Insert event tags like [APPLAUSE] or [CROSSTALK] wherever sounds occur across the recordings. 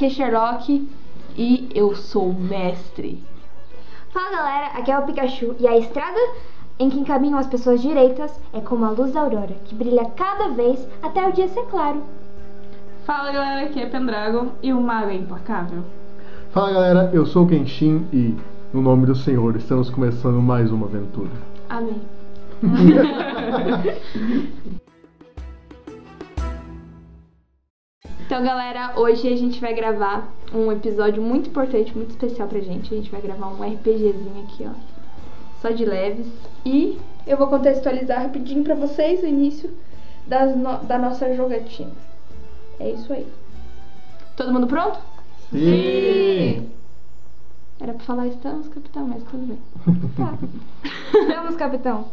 aqui é Sherlock e eu sou o mestre. Fala galera, aqui é o Pikachu e a estrada em que encaminham as pessoas direitas é como a luz da aurora, que brilha cada vez até o dia ser claro. Fala galera, aqui é Pendragon e o mago é implacável. Fala galera, eu sou o Kenshin e, no nome do Senhor, estamos começando mais uma aventura. Amém. [LAUGHS] [LAUGHS] Então, galera, hoje a gente vai gravar um episódio muito importante, muito especial pra gente. A gente vai gravar um RPGzinho aqui, ó. Só de leves. E eu vou contextualizar rapidinho pra vocês o início no- da nossa jogatina. É isso aí. Todo mundo pronto? Sim! Era pra falar estamos, capitão, mas tudo bem. [LAUGHS] Tá. [LAUGHS] Vamos, capitão.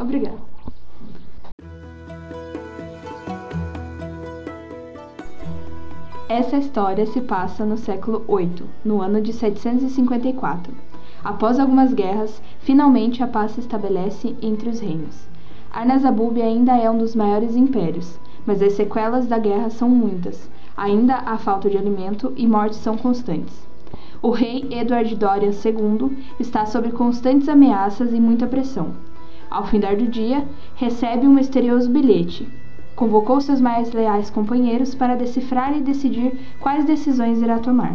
Obrigada. Essa história se passa no século VIII, no ano de 754. Após algumas guerras, finalmente a paz se estabelece entre os reinos. Arnazabub ainda é um dos maiores impérios, mas as sequelas da guerra são muitas. Ainda há falta de alimento e mortes são constantes. O rei Edward Dorian II está sob constantes ameaças e muita pressão. Ao findar do dia, recebe um misterioso bilhete. Convocou seus mais leais companheiros para decifrar e decidir quais decisões irá tomar.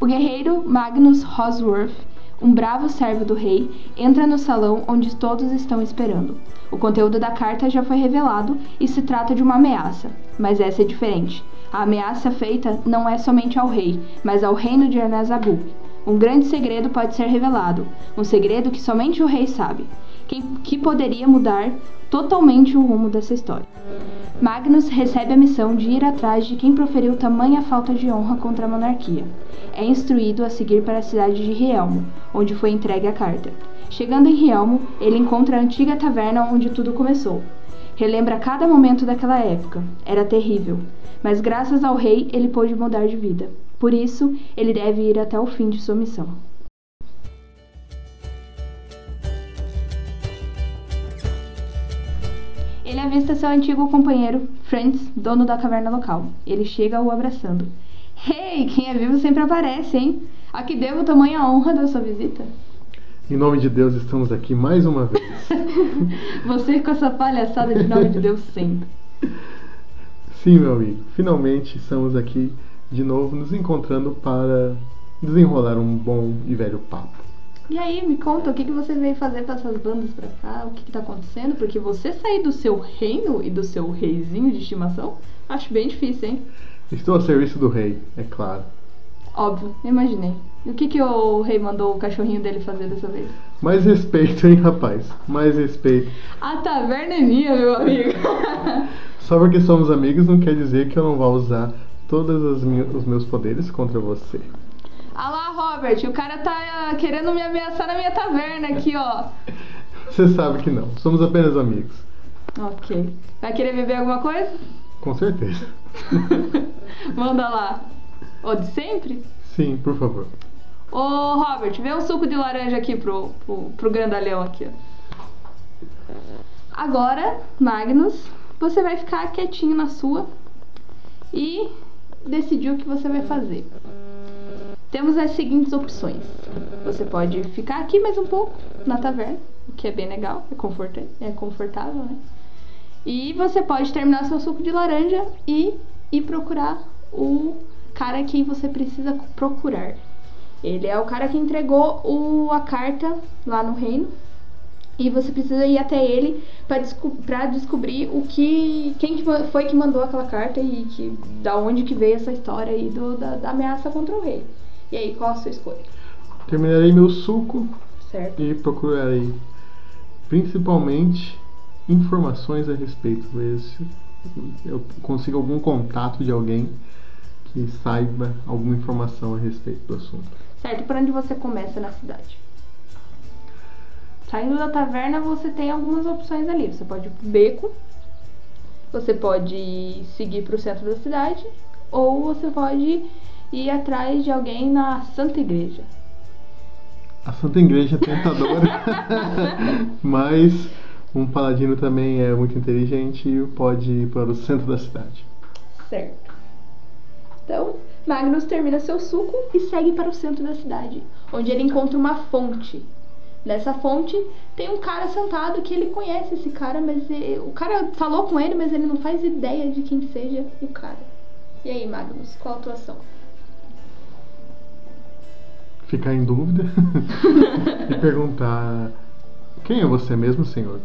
O guerreiro Magnus Rosworth, um bravo servo do rei, entra no salão onde todos estão esperando. O conteúdo da carta já foi revelado e se trata de uma ameaça, mas essa é diferente. A ameaça feita não é somente ao rei, mas ao reino de Arnazabub. Um grande segredo pode ser revelado, um segredo que somente o rei sabe, que poderia mudar totalmente o rumo dessa história. Magnus recebe a missão de ir atrás de quem proferiu tamanha falta de honra contra a monarquia. É instruído a seguir para a cidade de Rielmo, onde foi entregue a carta. Chegando em Rielmo, ele encontra a antiga taverna onde tudo começou. Relembra cada momento daquela época. Era terrível, mas graças ao rei ele pôde mudar de vida. Por isso, ele deve ir até o fim de sua missão. Ele avista seu antigo companheiro, Franz, dono da caverna local. Ele chega o abraçando. Hey, quem é vivo sempre aparece, hein? A que devo tamanha honra da sua visita? Em nome de Deus, estamos aqui mais uma vez. [LAUGHS] Você com essa palhaçada de nome de Deus sempre. Sim, meu amigo, finalmente estamos aqui de novo nos encontrando para desenrolar um bom e velho papo. E aí, me conta, o que, que você veio fazer com essas bandas pra cá? O que, que tá acontecendo? Porque você sair do seu reino e do seu reizinho de estimação, acho bem difícil, hein? Estou a serviço do rei, é claro. Óbvio, imaginei. E o que, que o rei mandou o cachorrinho dele fazer dessa vez? Mais respeito, hein, rapaz? Mais respeito. A taverna é minha, meu amigo. [LAUGHS] Só porque somos amigos não quer dizer que eu não vou usar todos os meus poderes contra você. Ah lá, Robert, o cara tá ah, querendo me ameaçar na minha taverna aqui, ó. [LAUGHS] Você sabe que não, somos apenas amigos. Ok. Vai querer beber alguma coisa? Com certeza. [LAUGHS] Manda lá. Ô, de sempre? Sim, por favor. Ô, Robert, vê um suco de laranja aqui pro, pro, pro grandalhão aqui, ó. Agora, Magnus, você vai ficar quietinho na sua e decidir o que você vai fazer. Temos as seguintes opções. Você pode ficar aqui mais um pouco na taverna, o que é bem legal, é, conforta é confortável, né? E você pode terminar seu suco de laranja e ir procurar o cara que você precisa procurar. Ele é o cara que entregou o, a carta lá no reino. E você precisa ir até ele para desco descobrir o que. quem que foi que mandou aquela carta e que, da onde que veio essa história aí do, da, da ameaça contra o rei. E aí, qual a sua escolha? Terminarei meu suco Certo. e procurarei principalmente informações a respeito. Ver se eu consigo algum contato de alguém que saiba alguma informação a respeito do assunto. Certo, por onde você começa na cidade? Saindo da taverna, você tem algumas opções ali. Você pode ir pro beco, você pode seguir para o centro da cidade, ou você pode ir atrás de alguém na Santa Igreja. A Santa Igreja é tentadora, [LAUGHS] mas um paladino também é muito inteligente e pode ir para o centro da cidade. Certo. Então, Magnus termina seu suco e segue para o centro da cidade, onde ele encontra uma fonte. Nessa fonte tem um cara sentado que ele conhece esse cara, mas ele- o cara falou com ele, mas ele não faz ideia de quem seja o cara. E aí, Magnus, qual a tua ação? Ficar em dúvida [LAUGHS] e perguntar: Quem é você mesmo, senhor?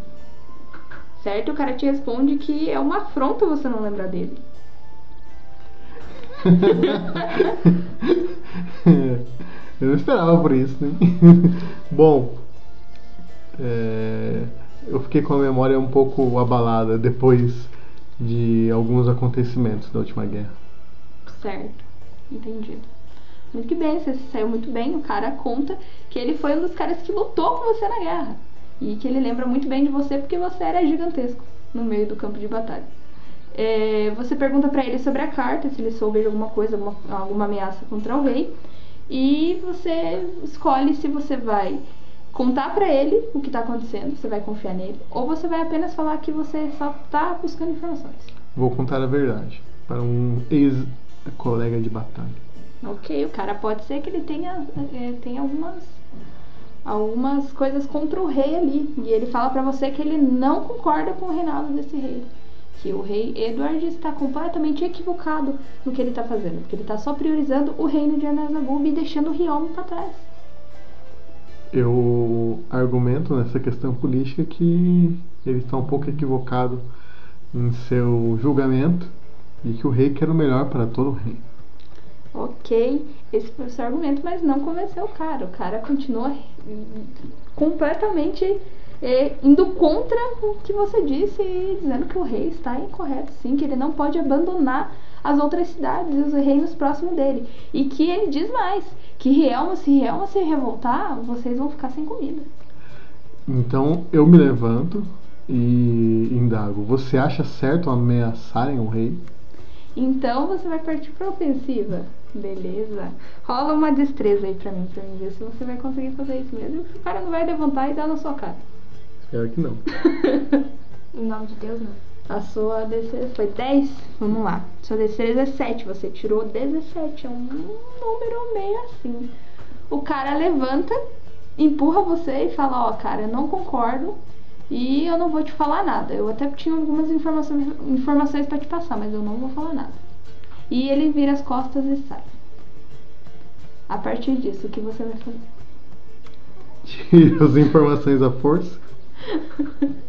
Certo? O cara te responde que é uma afronta você não lembrar dele. [LAUGHS] Eu não esperava por isso, né? [LAUGHS] Bom, é, eu fiquei com a memória um pouco abalada depois de alguns acontecimentos da última guerra. Certo, entendido. Muito bem, você saiu muito bem. O cara conta que ele foi um dos caras que lutou com você na guerra. E que ele lembra muito bem de você porque você era gigantesco no meio do campo de batalha. É, você pergunta pra ele sobre a carta, se ele soube de alguma coisa, alguma, alguma ameaça contra o rei. E você escolhe se você vai contar pra ele o que tá acontecendo, você vai confiar nele, ou você vai apenas falar que você só tá buscando informações. Vou contar a verdade para um ex-colega de batalha. Ok, o cara pode ser que ele tenha, é, tenha algumas, algumas coisas contra o rei ali. E ele fala pra você que ele não concorda com o reinado desse rei. Que o rei Edward está completamente equivocado no que ele está fazendo. Porque ele está só priorizando o reino de Anazagub e deixando o Riom pra trás. Eu argumento nessa questão política que ele está um pouco equivocado em seu julgamento e que o rei quer o melhor para todo o reino. Ok, esse foi o seu argumento, mas não convenceu o cara. O cara continua hum, completamente eh, indo contra o que você disse e dizendo que o rei está incorreto, sim, que ele não pode abandonar as outras cidades e os reinos próximos dele. E que ele diz mais, que Rielma, se Rielma se revoltar, vocês vão ficar sem comida. Então eu me levanto e indago: Você acha certo ameaçarem o rei? Então você vai partir pra ofensiva. Beleza. Rola uma destreza aí pra mim, pra mim ver se você vai conseguir fazer isso mesmo. O cara não vai levantar e dar na sua cara. Espero que não. [LAUGHS] Em nome de Deus, não. A sua destreza foi 10? Vamos lá. Sua destreza é 7. Você tirou 17. É um número meio assim. O cara levanta, empurra você e fala: Ó, cara, eu não concordo e eu não vou te falar nada. Eu até tinha algumas informações, informações para te passar, mas eu não vou falar nada. E ele vira as costas e sai. A partir disso, o que você vai fazer? Tire as informações à força. [LAUGHS]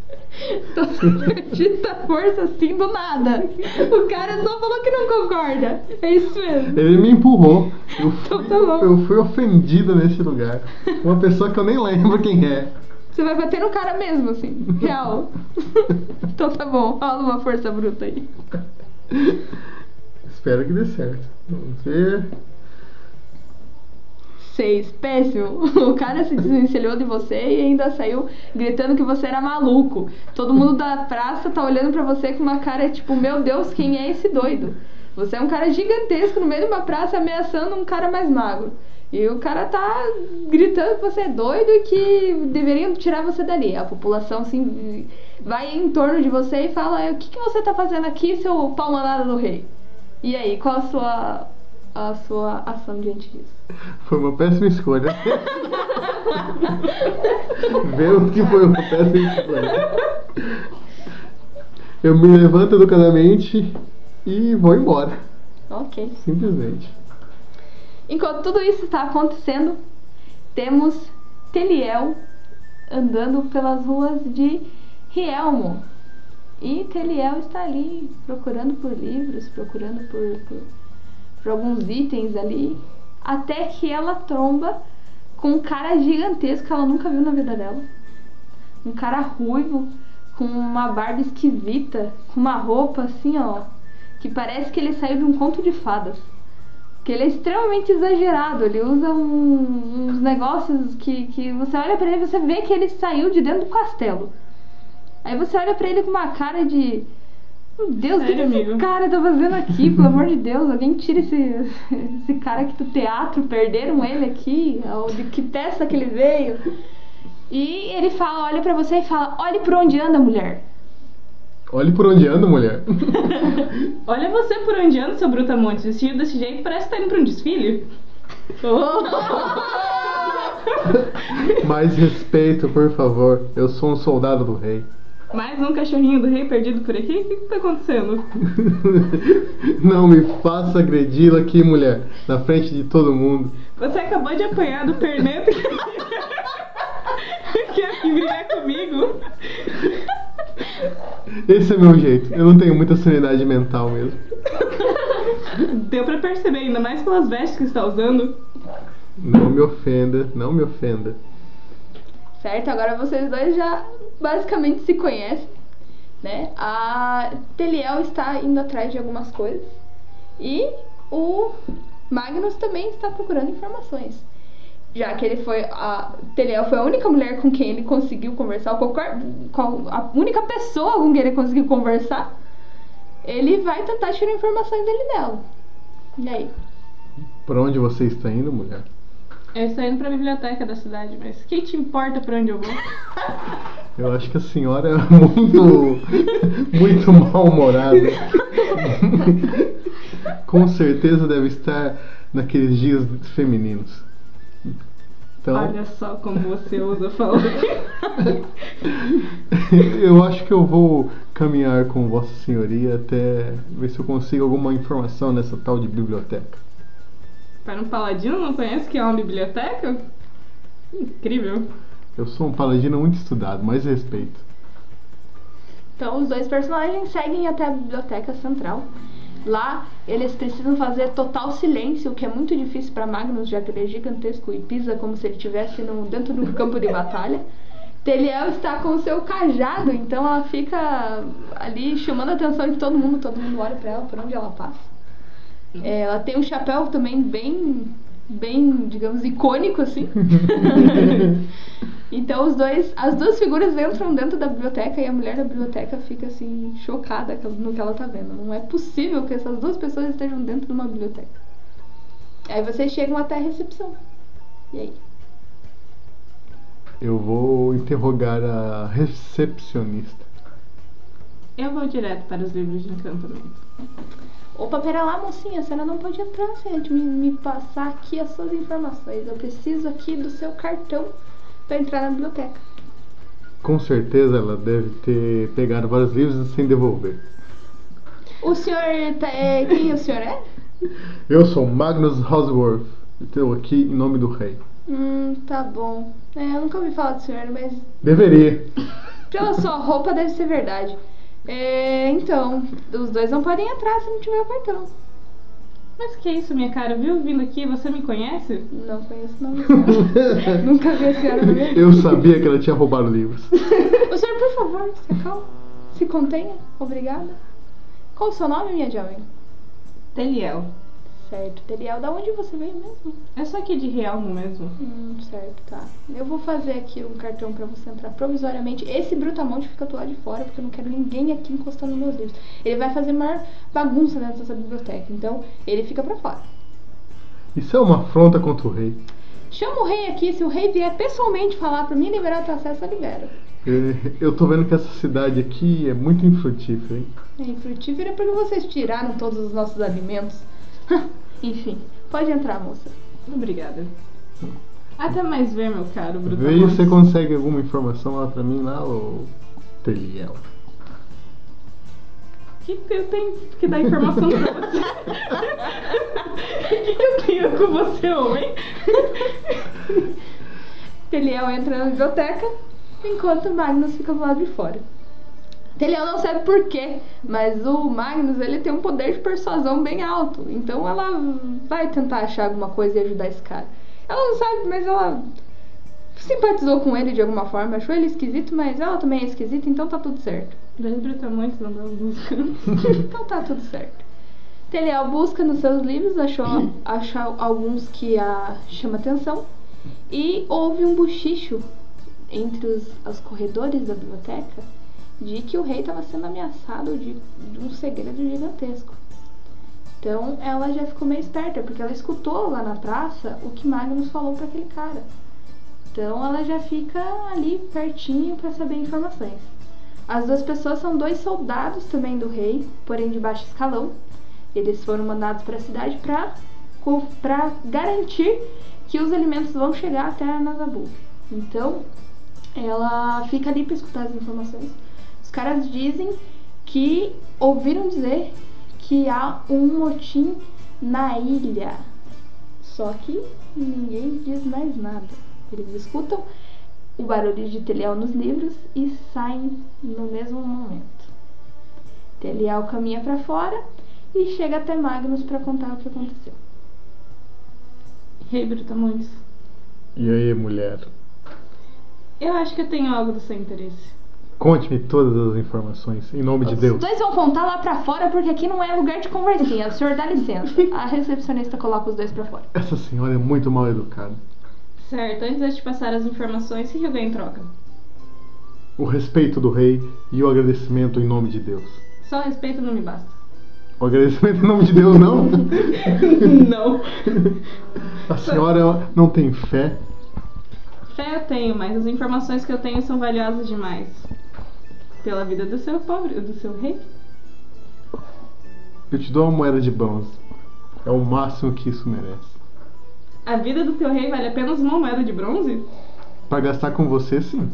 Tô perdida força assim do nada. O cara só falou que não concorda. É isso mesmo. Ele me empurrou. Eu [LAUGHS] fui, Então tá bom. eu fui ofendido nesse lugar. Uma pessoa que eu nem lembro quem é. Você vai bater no cara mesmo, assim. Real. [LAUGHS] então tá bom. Rola uma força bruta aí. Espero que dê certo. Vamos ver. Seis. Péssimo. [LAUGHS] O cara se desvencilhou de você e ainda saiu gritando que você era maluco. Todo mundo da praça tá olhando pra você com uma cara tipo, meu Deus, quem é esse doido? Você é um cara gigantesco no meio de uma praça ameaçando um cara mais magro. E o cara tá gritando que você é doido e que deveriam tirar você dali. A população assim vai em torno de você e fala: O que, que você tá fazendo aqui, seu pau mandado do rei? E aí, qual a sua, a sua ação diante disso? Foi uma péssima escolha. [LAUGHS] Vemos que foi uma péssima escolha. Eu me levanto educadamente e vou embora. Ok. Simplesmente. Enquanto tudo isso está acontecendo, temos Teliel andando pelas ruas de Rielmo. E Teliel está ali procurando por livros, procurando por, por, por alguns itens ali, até que ela tromba com um cara gigantesco que ela nunca viu na vida dela. Um cara ruivo, com uma barba esquisita, com uma roupa assim, ó, que parece que ele saiu de um conto de fadas. Que ele é extremamente exagerado, ele usa um- uns negócios que, que você olha pra ele e você vê que ele saiu de dentro do castelo. Aí você olha pra ele com uma cara de. Meu Deus, o que, que Sério, esse cara tá fazendo aqui? Pelo amor de Deus, alguém tira esse, [LAUGHS] esse cara aqui do teatro, perderam ele aqui, ou de que peça que ele veio. E ele fala, olha pra você e fala, olhe por onde anda, mulher. Olhe por onde ando, mulher. [LAUGHS] Olha você por onde anda, seu brutamonte. Vestido desse jeito parece que tá indo pra um desfile. [LAUGHS] Mais respeito, por favor. Eu sou um soldado do rei. Mais um cachorrinho do rei perdido por aqui? O que, que tá acontecendo? [LAUGHS] Não me faça agredi-la aqui, mulher. Na frente de todo mundo. Você acabou de apanhar do perneta que quer brigar comigo. Esse é meu jeito. Eu não tenho muita sanidade mental mesmo. Deu pra perceber, ainda mais pelas vestes que está usando. Não me ofenda, não me ofenda. Certo? Agora vocês dois já basicamente se conhecem, né? A Teliel está indo atrás de algumas coisas e o Magnus também está procurando informações. Já que ele foi a Teliel foi a única mulher com quem ele conseguiu conversar, qualquer, qual, a única pessoa com quem ele conseguiu conversar, ele vai tentar tirar informações dele dela. E aí? Pra onde você está indo, mulher? Eu estou indo pra biblioteca da cidade, mas quem te importa pra onde eu vou? Eu acho que a senhora é muito, muito mal-humorada. Com certeza deve estar naqueles dias femininos. Então, Olha só como você usa falar. [LAUGHS] eu acho que eu vou caminhar com Vossa Senhoria até ver se eu consigo alguma informação nessa tal de biblioteca. Para um paladino não conhece que é uma biblioteca? Incrível. Eu sou um paladino muito estudado, mais respeito. Então os dois personagens seguem até a biblioteca central. Lá eles precisam fazer total silêncio, o que é muito difícil para Magnus, já que ele é gigantesco e pisa como se ele estivesse dentro de um campo de batalha. Teliel está com o seu cajado, então ela fica ali chamando a atenção de todo mundo, todo mundo olha para ela por onde ela passa. É, ela tem um chapéu também bem, bem, digamos, icônico assim. [LAUGHS] então os dois, as duas figuras entram dentro da biblioteca e a mulher da biblioteca fica assim chocada no que ela tá vendo. Não é possível que essas duas pessoas estejam dentro de uma biblioteca. Aí vocês chegam até a recepção. E aí? Eu vou interrogar a recepcionista. Eu vou direto para os livros de encantamento. Opa, pera lá, mocinha, a senhora não pode entrar sem me, me passar aqui as suas informações. Eu preciso aqui do seu cartão para entrar na biblioteca. Com certeza ela deve ter pegado vários livros sem devolver. O senhor. Tá, é, quem o senhor é? Eu sou Magnus Hosworth. Estou aqui em nome do rei. Hum, tá bom. É, eu nunca ouvi falar do senhor, mas Deveria. pela sua roupa deve ser verdade. É, então, os dois não podem entrar se não tiver o cartão. Mas que isso, minha cara? Viu vindo aqui? Você me conhece? Não conheço o nome da senhora. nunca vi a senhora na minha vida. Eu sabia que ela tinha roubado livros. [LAUGHS] O senhor, por favor, se acalme. Se contenha. Obrigada. Qual o seu nome, minha jovem? Teliel. Certo. Teriel, da onde você veio mesmo? É só aqui de Realmo mesmo. Hum, certo, tá. Eu vou fazer aqui um cartão pra você entrar provisoriamente. Esse brutamonte fica do lado de fora, porque eu não quero ninguém aqui encostando nos meus livros. Ele vai fazer maior bagunça dentro dessa biblioteca, então ele fica pra fora. Isso é uma afronta contra o rei. Chama o rei aqui, se o rei vier pessoalmente falar pra mim liberar teu acesso, eu libero. É, Eu tô vendo que essa cidade aqui é muito infrutífera, hein? É porque vocês tiraram todos os nossos alimentos. [LAUGHS] Enfim, pode entrar, moça. Obrigada. Até mais ver, meu caro Vê Brutamonte. se você consegue alguma informação lá pra mim, lá, ô Teliel. O que, que eu tenho que dar informação pra você? O [LAUGHS] que, que eu tenho com você, homem? Teliel entra na biblioteca, enquanto Magnus fica do lado de fora. Teliel não sabe por quê, mas o Magnus ele tem um poder de persuasão bem alto. Então ela vai tentar achar alguma coisa e ajudar esse cara. Ela não sabe, mas ela simpatizou com ele de alguma forma, achou ele esquisito, mas ela também é esquisita, então tá tudo certo. Dois Brutamontes não dão música. [LAUGHS] então tá tudo certo. Teliel busca nos seus livros, achou, achou alguns que a chama atenção e houve um bochicho entre os, os corredores da biblioteca de que o rei estava sendo ameaçado de, de um segredo gigantesco. Então ela já ficou meio esperta, porque ela escutou lá na praça o que Magnus falou para aquele cara. Então ela já fica ali pertinho para saber informações. As duas pessoas são dois soldados também do rei, porém de baixo escalão. Eles foram mandados para a cidade para garantir que os alimentos vão chegar até a Nazabu. Então, ela fica ali para escutar as informações. Os caras dizem que ouviram dizer que há um motim na ilha. Só que ninguém diz mais nada. Eles escutam o barulho de Telial nos livros e saem no mesmo momento. Telial caminha para fora e chega até Magnus para contar o que aconteceu. Rei Brutamontes, E aí, mulher? eu acho que eu tenho algo do seu interesse. Conte-me todas as informações, em nome de Os Deus. dois vão contar lá pra fora porque aqui não é lugar de conversinha. O senhor dá licença. A [LAUGHS] recepcionista coloca os dois pra fora. Essa senhora é muito mal educada. Certo, antes de eu te passar as informações, o que eu ganho em troca? O respeito do rei e o agradecimento em nome de Deus. Só respeito não me basta. O agradecimento em nome de Deus, não? [LAUGHS] não. A senhora não tem fé? Fé eu tenho, mas as informações que eu tenho são valiosas demais. Pela vida do seu pobre, do seu rei. Eu te dou uma moeda de bronze. É o máximo que isso merece. A vida do teu rei vale apenas uma moeda de bronze? Pra gastar com você, sim.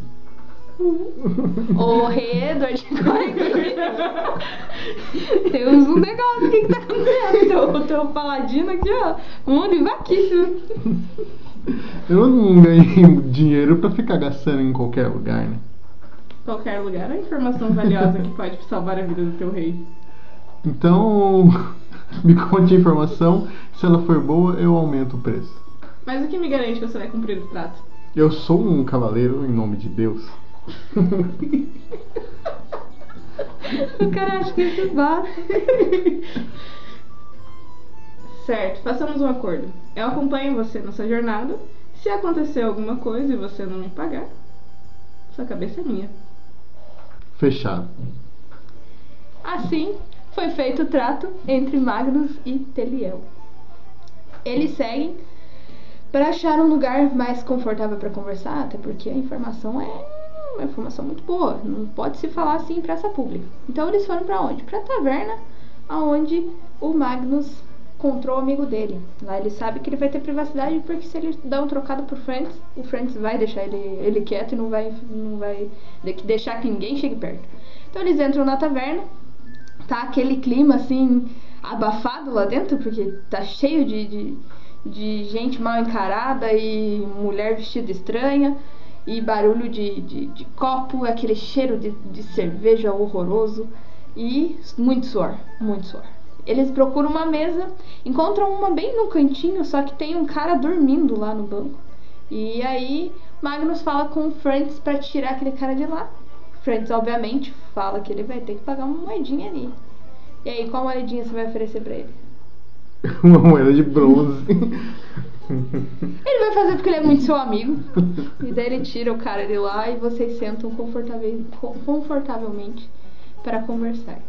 Ô, rei, dor de Temos um negócio. O que, que tá acontecendo? Teu, teu paladino aqui, ó. Mundo invaquíssimo. Eu não ganhei dinheiro pra ficar gastando em qualquer lugar, né? Qualquer lugar é informação valiosa que pode salvar a vida do teu rei. Então, [LAUGHS] me conte a informação. Se ela for boa, eu aumento o preço. Mas o que me garante que você vai cumprir o trato? Eu sou um cavaleiro em nome de Deus. [LAUGHS] O cara acha que isso basta. [LAUGHS] Certo, façamos um acordo. Eu acompanho você nessa jornada. Se acontecer alguma coisa e você não me pagar, sua cabeça é minha. Fechado. Assim, foi feito o trato entre Magnus e Teliel. Eles seguem para achar um lugar mais confortável para conversar, até porque a informação é uma informação muito boa, não pode se falar assim em praça pública. Então eles foram para onde? Para a taverna, aonde o Magnus encontrou o amigo dele. Lá ele sabe que ele vai ter privacidade porque se ele dá um trocado pro Francis, o Francis vai deixar ele, ele quieto e não vai, não vai de- deixar que ninguém chegue perto. Então eles entram na taverna, tá aquele clima assim abafado lá dentro, porque tá cheio de, de, de gente mal encarada e mulher vestida estranha e barulho de, de, de copo, aquele cheiro de, de cerveja horroroso e muito suor, muito suor. Eles procuram uma mesa, encontram uma bem no cantinho, só que tem um cara dormindo lá no banco. E aí Magnus fala com o Francis pra tirar aquele cara de lá. Francis, obviamente, fala que ele vai ter que pagar uma moedinha ali. E aí, qual moedinha você vai oferecer pra ele? [LAUGHS] Uma moeda de bronze. [LAUGHS] Ele vai fazer porque ele é muito seu amigo. E daí ele tira o cara de lá e vocês sentam confortavelmente para conversar.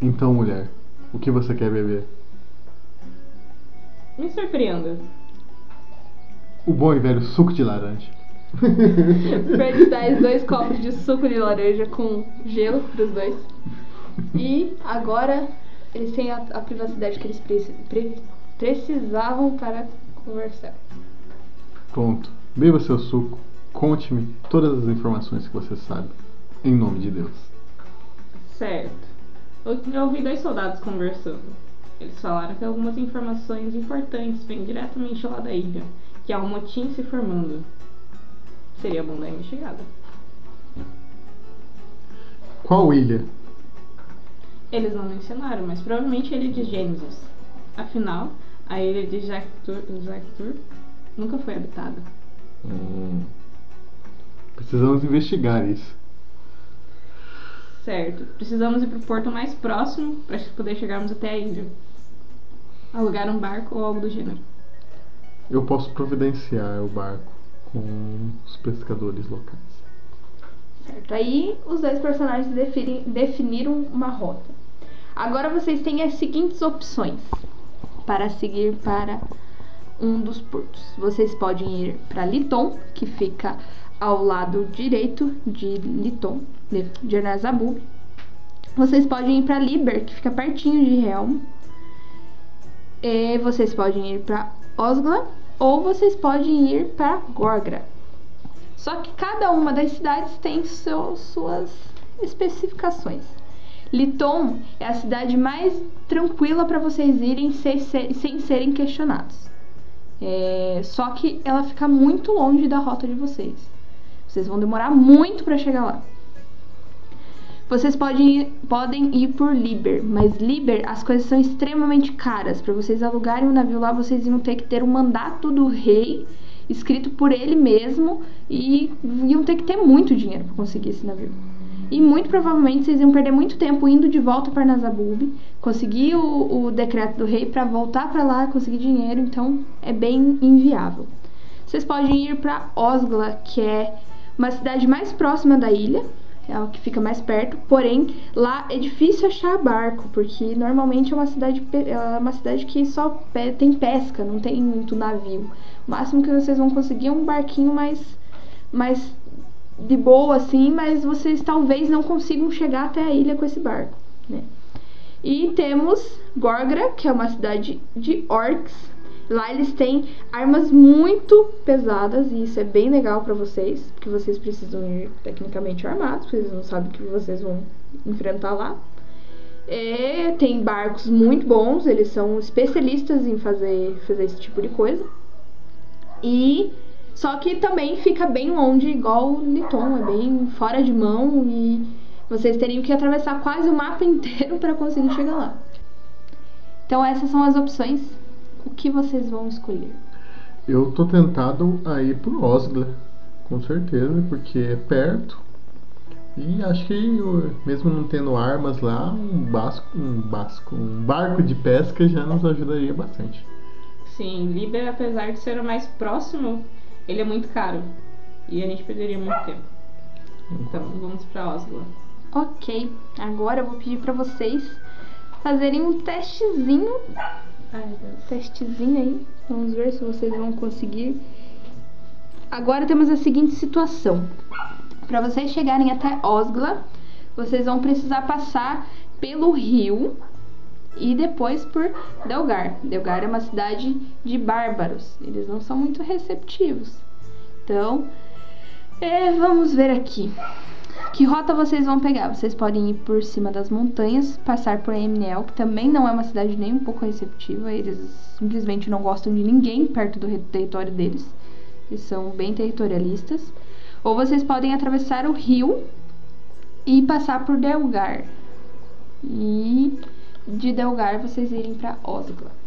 Então, mulher, o que você quer beber? Me surpreenda. O bom e velho suco de laranja. [LAUGHS] Fred os dois copos de suco de laranja com gelo pros dois. E agora eles têm a, a privacidade que eles preci- pre- precisavam para conversar. Pronto. Beba seu suco. Conte-me todas as informações que você sabe. Em nome de Deus. Certo. Eu eu ouvi dois soldados conversando. Eles falaram que algumas informações importantes vêm diretamente lá da ilha, que há um motim se formando. Seria bom dar uma investigada. Qual ilha? Eles não mencionaram, mas provavelmente a ilha de Gênesis. Afinal, a ilha de Jactur, Jactur nunca foi habitada. Hum. Precisamos investigar isso. Certo. Precisamos ir pro porto mais próximo para poder chegarmos até a ilha. Alugar um barco ou algo do gênero. Eu posso providenciar o barco com os pescadores locais. Certo? Aí os dois personagens defini- definiram uma rota. Agora vocês têm as seguintes opções para seguir para um dos portos. Vocês podem ir para Liton, que fica ao lado direito de Liton, de, Arnazabub. Vocês podem ir para Liber, que fica pertinho de Helm. E vocês podem ir para Osgla ou vocês podem ir para Gorgra. Só que cada uma das cidades tem seu, suas especificações. Liton é a cidade mais tranquila para vocês irem sem, sem serem questionados. É, só que ela fica muito longe da rota de vocês. Vocês vão demorar muito para chegar lá. Vocês podem ir, podem ir por Liber, mas Liber as coisas são extremamente caras. Para vocês alugarem um navio lá, vocês iam ter que ter um mandato do rei escrito por ele mesmo e iam ter que ter muito dinheiro para conseguir esse navio. E muito provavelmente vocês iam perder muito tempo indo de volta para Nazabub, conseguir o, o decreto do rei para voltar para lá, conseguir dinheiro, então é bem inviável. Vocês podem ir para Osgla, que é uma cidade mais próxima da ilha, é a que fica mais perto, porém lá é difícil achar barco, porque normalmente é uma cidade, é uma cidade que só tem pesca, não tem muito navio. O máximo que vocês vão conseguir é um barquinho mais, mais de boa, assim, mas vocês talvez não consigam chegar até a ilha com esse barco, né? E temos Gorgra, que é uma cidade de orcs. Lá eles têm armas muito pesadas e isso é bem legal para vocês, porque vocês precisam ir tecnicamente armados, porque eles não sabem o que vocês vão enfrentar lá. É, tem barcos muito bons, eles são especialistas em fazer, fazer esse tipo de coisa. E só que também fica bem longe, igual o Liton, é bem fora de mão e vocês teriam que atravessar quase o mapa [LAUGHS] inteiro para conseguir chegar lá. Então essas são as opções. O que vocês vão escolher? Eu tô tentado a ir por Osgla, com certeza, porque é perto. E acho que mesmo não tendo armas lá, um basco, um basco, um barco de pesca já nos ajudaria bastante. Sim, Liber, apesar de ser o mais próximo, ele é muito caro. E a gente perderia muito tempo. Então, vamos pra Oslo. Ok, agora eu vou pedir pra vocês fazerem um testezinho. Testezinho aí. Vamos ver se vocês vão conseguir. Agora temos a seguinte situação. Para vocês chegarem até Osgla, vocês vão precisar passar pelo rio e depois por Delgar. Delgar é uma cidade de bárbaros, eles não são muito receptivos. Então, é, vamos ver aqui. Que rota vocês vão pegar? Vocês podem ir por cima das montanhas, passar por Emnel, que também não é uma cidade nem um pouco receptiva, eles simplesmente não gostam de ninguém perto do território deles. Eles são bem territorialistas. Ou vocês podem atravessar o rio e passar por Delgar. E de Delgar vocês irem para Osgla.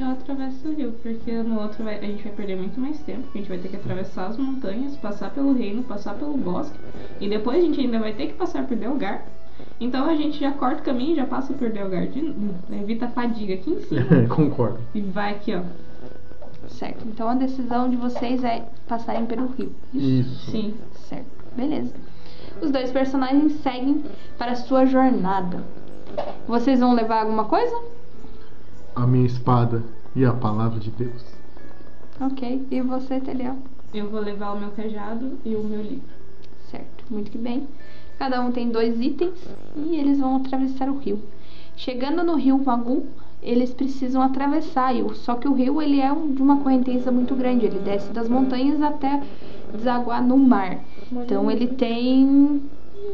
Eu atravesso o rio, porque no outro vai, a gente vai perder muito mais tempo. A gente vai ter que atravessar as montanhas, passar pelo reino, passar pelo bosque. E depois a gente ainda vai ter que passar por Delgar. Então a gente já corta o caminho, já passa por Delgar. De, evita a fadiga aqui em cima. [LAUGHS] Concordo. E vai aqui, ó. Certo. Então a decisão de vocês é passarem pelo rio. Isso. Sim. Certo. Beleza. Os dois personagens seguem para a sua jornada. Vocês vão levar alguma coisa? A minha espada e a palavra de Deus. Ok. E você, Teliel? Eu vou levar o meu cajado e o meu livro. Certo. Muito que bem. Cada um tem dois itens e eles vão atravessar o rio. Chegando no rio Magul, eles precisam atravessar. Só que o rio ele é um, de uma correnteza muito grande. Ele desce das montanhas até desaguar no mar. Então ele tem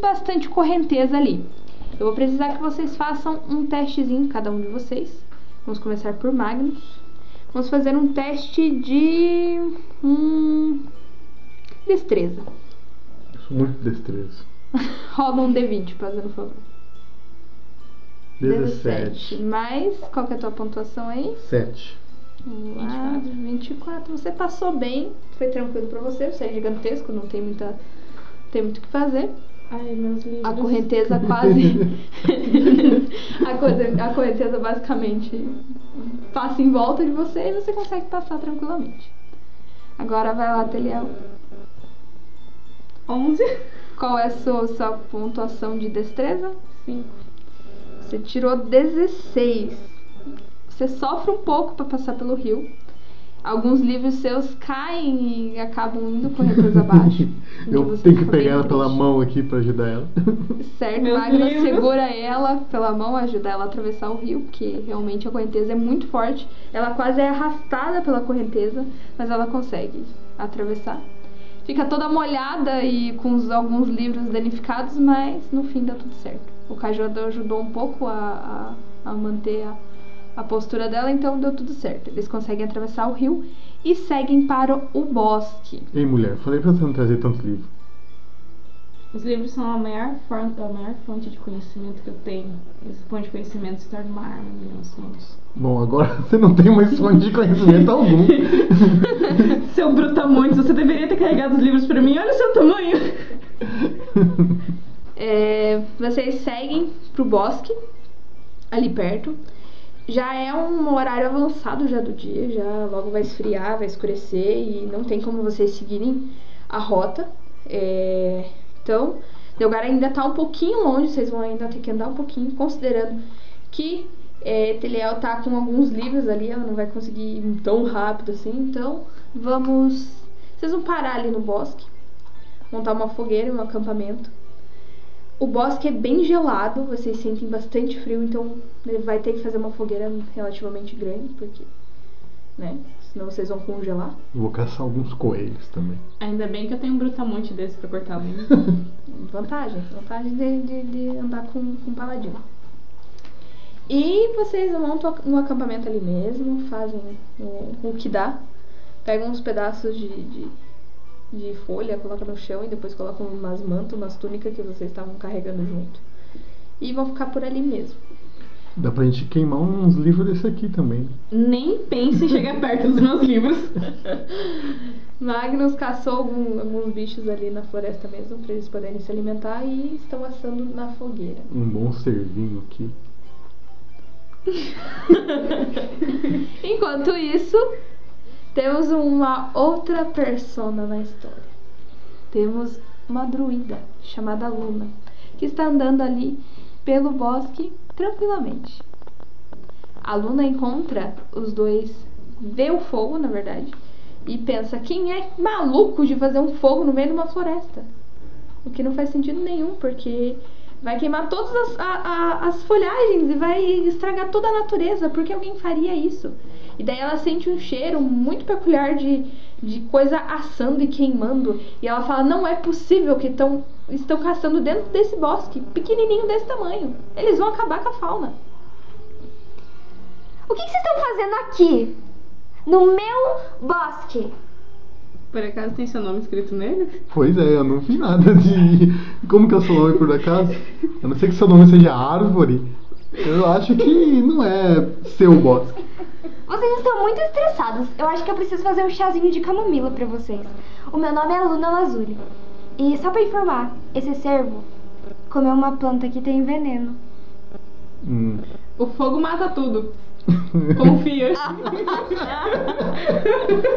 bastante correnteza ali. Eu vou precisar que vocês façam um testezinho, cada um de vocês. Vamos começar por Magnus. Vamos fazer um teste de hum, destreza. Eu sou muito destreza. [LAUGHS] Rola um D20, fazendo favor. 17. Mais, qual que é a tua pontuação aí? 7. Vamos lá, 24. Você passou bem, foi tranquilo pra você, você é gigantesco, não tem muita. tem muito o que fazer. Ai, meus livros. A correnteza quase. [LAUGHS] a, coisa, a correnteza basicamente passa em volta de você e você consegue passar tranquilamente. Agora vai lá, Teliel. 11. Qual é a sua, sua pontuação de destreza? 5. Você tirou 16. Você sofre um pouco para passar pelo rio. Alguns livros seus caem e acabam indo correnteza abaixo. [LAUGHS] Eu tenho que pegar ela pela mão aqui pra ajudar ela. [LAUGHS] Certo, Meus Magna segura ela pela mão, ajuda ela a atravessar o rio, porque realmente a correnteza é muito forte. Ela quase é arrastada pela correnteza, mas ela consegue atravessar. Fica toda molhada e com os- alguns livros danificados, mas no fim dá tudo certo. O cajado ajudou um pouco a, a, a manter a, a postura dela, então deu tudo certo. Eles conseguem atravessar o rio e seguem para o bosque. Ei, mulher, falei pra você não trazer tantos livros. Os livros são a maior, fonte, a maior fonte de conhecimento que eu tenho. Essa fonte de conhecimento se torna uma arma nas minhas mãos. Bom, agora [LAUGHS] você não tem mais fonte de conhecimento algum. [LAUGHS] Seu brutamontes, você deveria ter carregado os livros pra mim. Olha o seu tamanho. [LAUGHS] É, vocês seguem pro bosque, ali perto. Já é um horário avançado já do dia, já logo vai esfriar, vai escurecer e não tem como vocês seguirem a rota. É, então, Delgar ainda tá um pouquinho longe, vocês vão ainda ter que andar um pouquinho, considerando que é, Teliel tá com alguns livros ali, ela não vai conseguir ir tão rápido assim. Então, vamos. Vocês vão parar ali no bosque, montar uma fogueira, um acampamento. O bosque é bem gelado, vocês sentem bastante frio, então ele vai ter que fazer uma fogueira relativamente grande, porque, né? Senão vocês vão congelar. Vou caçar alguns coelhos também. Ainda bem que eu tenho um brutamonte desse pra cortar a lenha. [LAUGHS] Vantagem, vantagem de, de, de andar com, com paladino. E vocês montam no acampamento ali mesmo, fazem o, o que dá, pegam uns pedaços de, de, de folha, colocam no chão e depois colocam umas mantas, umas túnicas que vocês estavam carregando junto. E vão ficar por ali mesmo. Dá pra gente queimar uns livros desse aqui também. Nem pense em chegar perto dos meus livros. [LAUGHS] Magnus caçou algum- alguns bichos ali na floresta mesmo para eles poderem se alimentar e estão assando na fogueira. Um bom servinho aqui. [LAUGHS] [LAUGHS] Enquanto isso, temos uma outra persona na história. Temos uma druida chamada Luna, que está andando ali pelo bosque tranquilamente. A Luna encontra os dois, vê o fogo, na verdade, e pensa: quem é maluco de fazer um fogo no meio de uma floresta? O que não faz sentido nenhum, porque vai queimar todas as, a- a- as folhagens e vai estragar toda a natureza. Por que alguém faria isso? E daí ela sente um cheiro muito peculiar de, de coisa assando e queimando. E ela fala: Não é possível que tão, estão caçando dentro desse bosque, pequenininho desse tamanho. Eles vão acabar com a fauna. O que, que vocês estão fazendo aqui? No meu bosque? Por acaso tem seu nome escrito nele? Pois é, eu não vi nada de. [LAUGHS] Como que é o seu nome por acaso? A não ser que seu nome seja árvore. Eu acho que não é seu bosque. Vocês estão muito estressados. Eu acho que eu preciso fazer um chazinho de camomila pra vocês. O meu nome é Luna Lazuli. E só pra informar, esse cervo comeu uma planta que tem veneno. Hum. O fogo mata tudo. Confia.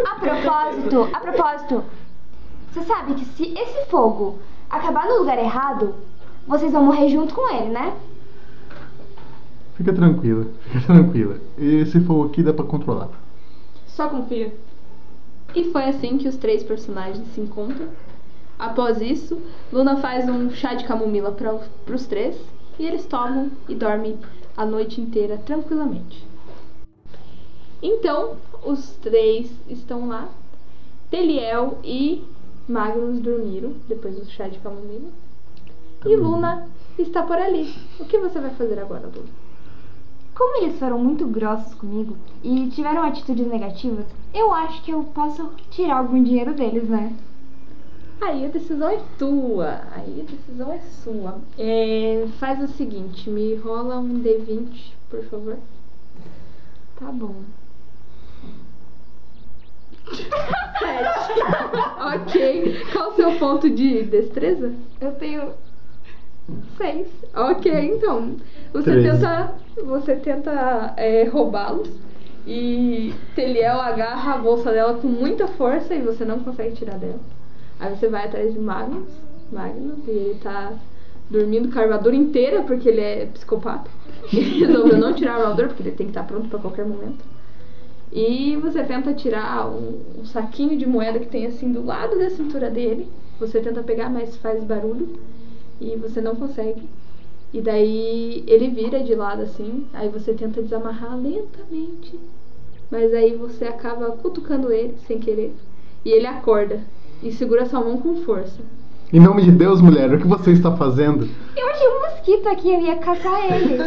A propósito, a propósito, você sabe que se esse fogo acabar no lugar errado, vocês vão morrer junto com ele, né? Fica tranquila, fica tranquila. Esse fogo aqui dá pra controlar. Só confia. E foi assim que os três personagens se encontram. Após isso, Luna faz um chá de camomila para os três e eles tomam e dormem a noite inteira tranquilamente. Então, os três estão lá. Teliel e Magnus dormiram depois do chá de camomila. E Luna está por ali. O que você vai fazer agora, Luna? Como eles foram muito grossos comigo e tiveram atitudes negativas, eu acho que eu posso tirar algum dinheiro deles, né? Aí a decisão é tua. Aí a decisão é sua. É, faz o seguinte, me rola um D20, por favor. Tá bom. Sete. ok. Qual o seu ponto de destreza? Eu tenho seis. Ok, então. Você Treze. tenta. Você tenta é, roubá-los. E Teliel agarra a bolsa dela com muita força e você não consegue tirar dela. Aí você vai atrás de Magnus. Magnus, e ele tá dormindo com a armadura inteira porque ele é psicopata. [LAUGHS] Ele resolveu não tirar a armadura, porque ele tem que estar pronto pra qualquer momento. E você tenta tirar um, um saquinho de moeda que tem assim do lado da cintura dele. Você tenta pegar, mas faz barulho. E você não consegue. E daí ele vira de lado assim. Aí você tenta desamarrar lentamente. Mas aí você acaba cutucando ele sem querer. E ele acorda. E segura sua mão com força. Em nome de Deus, mulher, o que você está fazendo? Eu achei um mosquito aqui, eu ia caçar ele.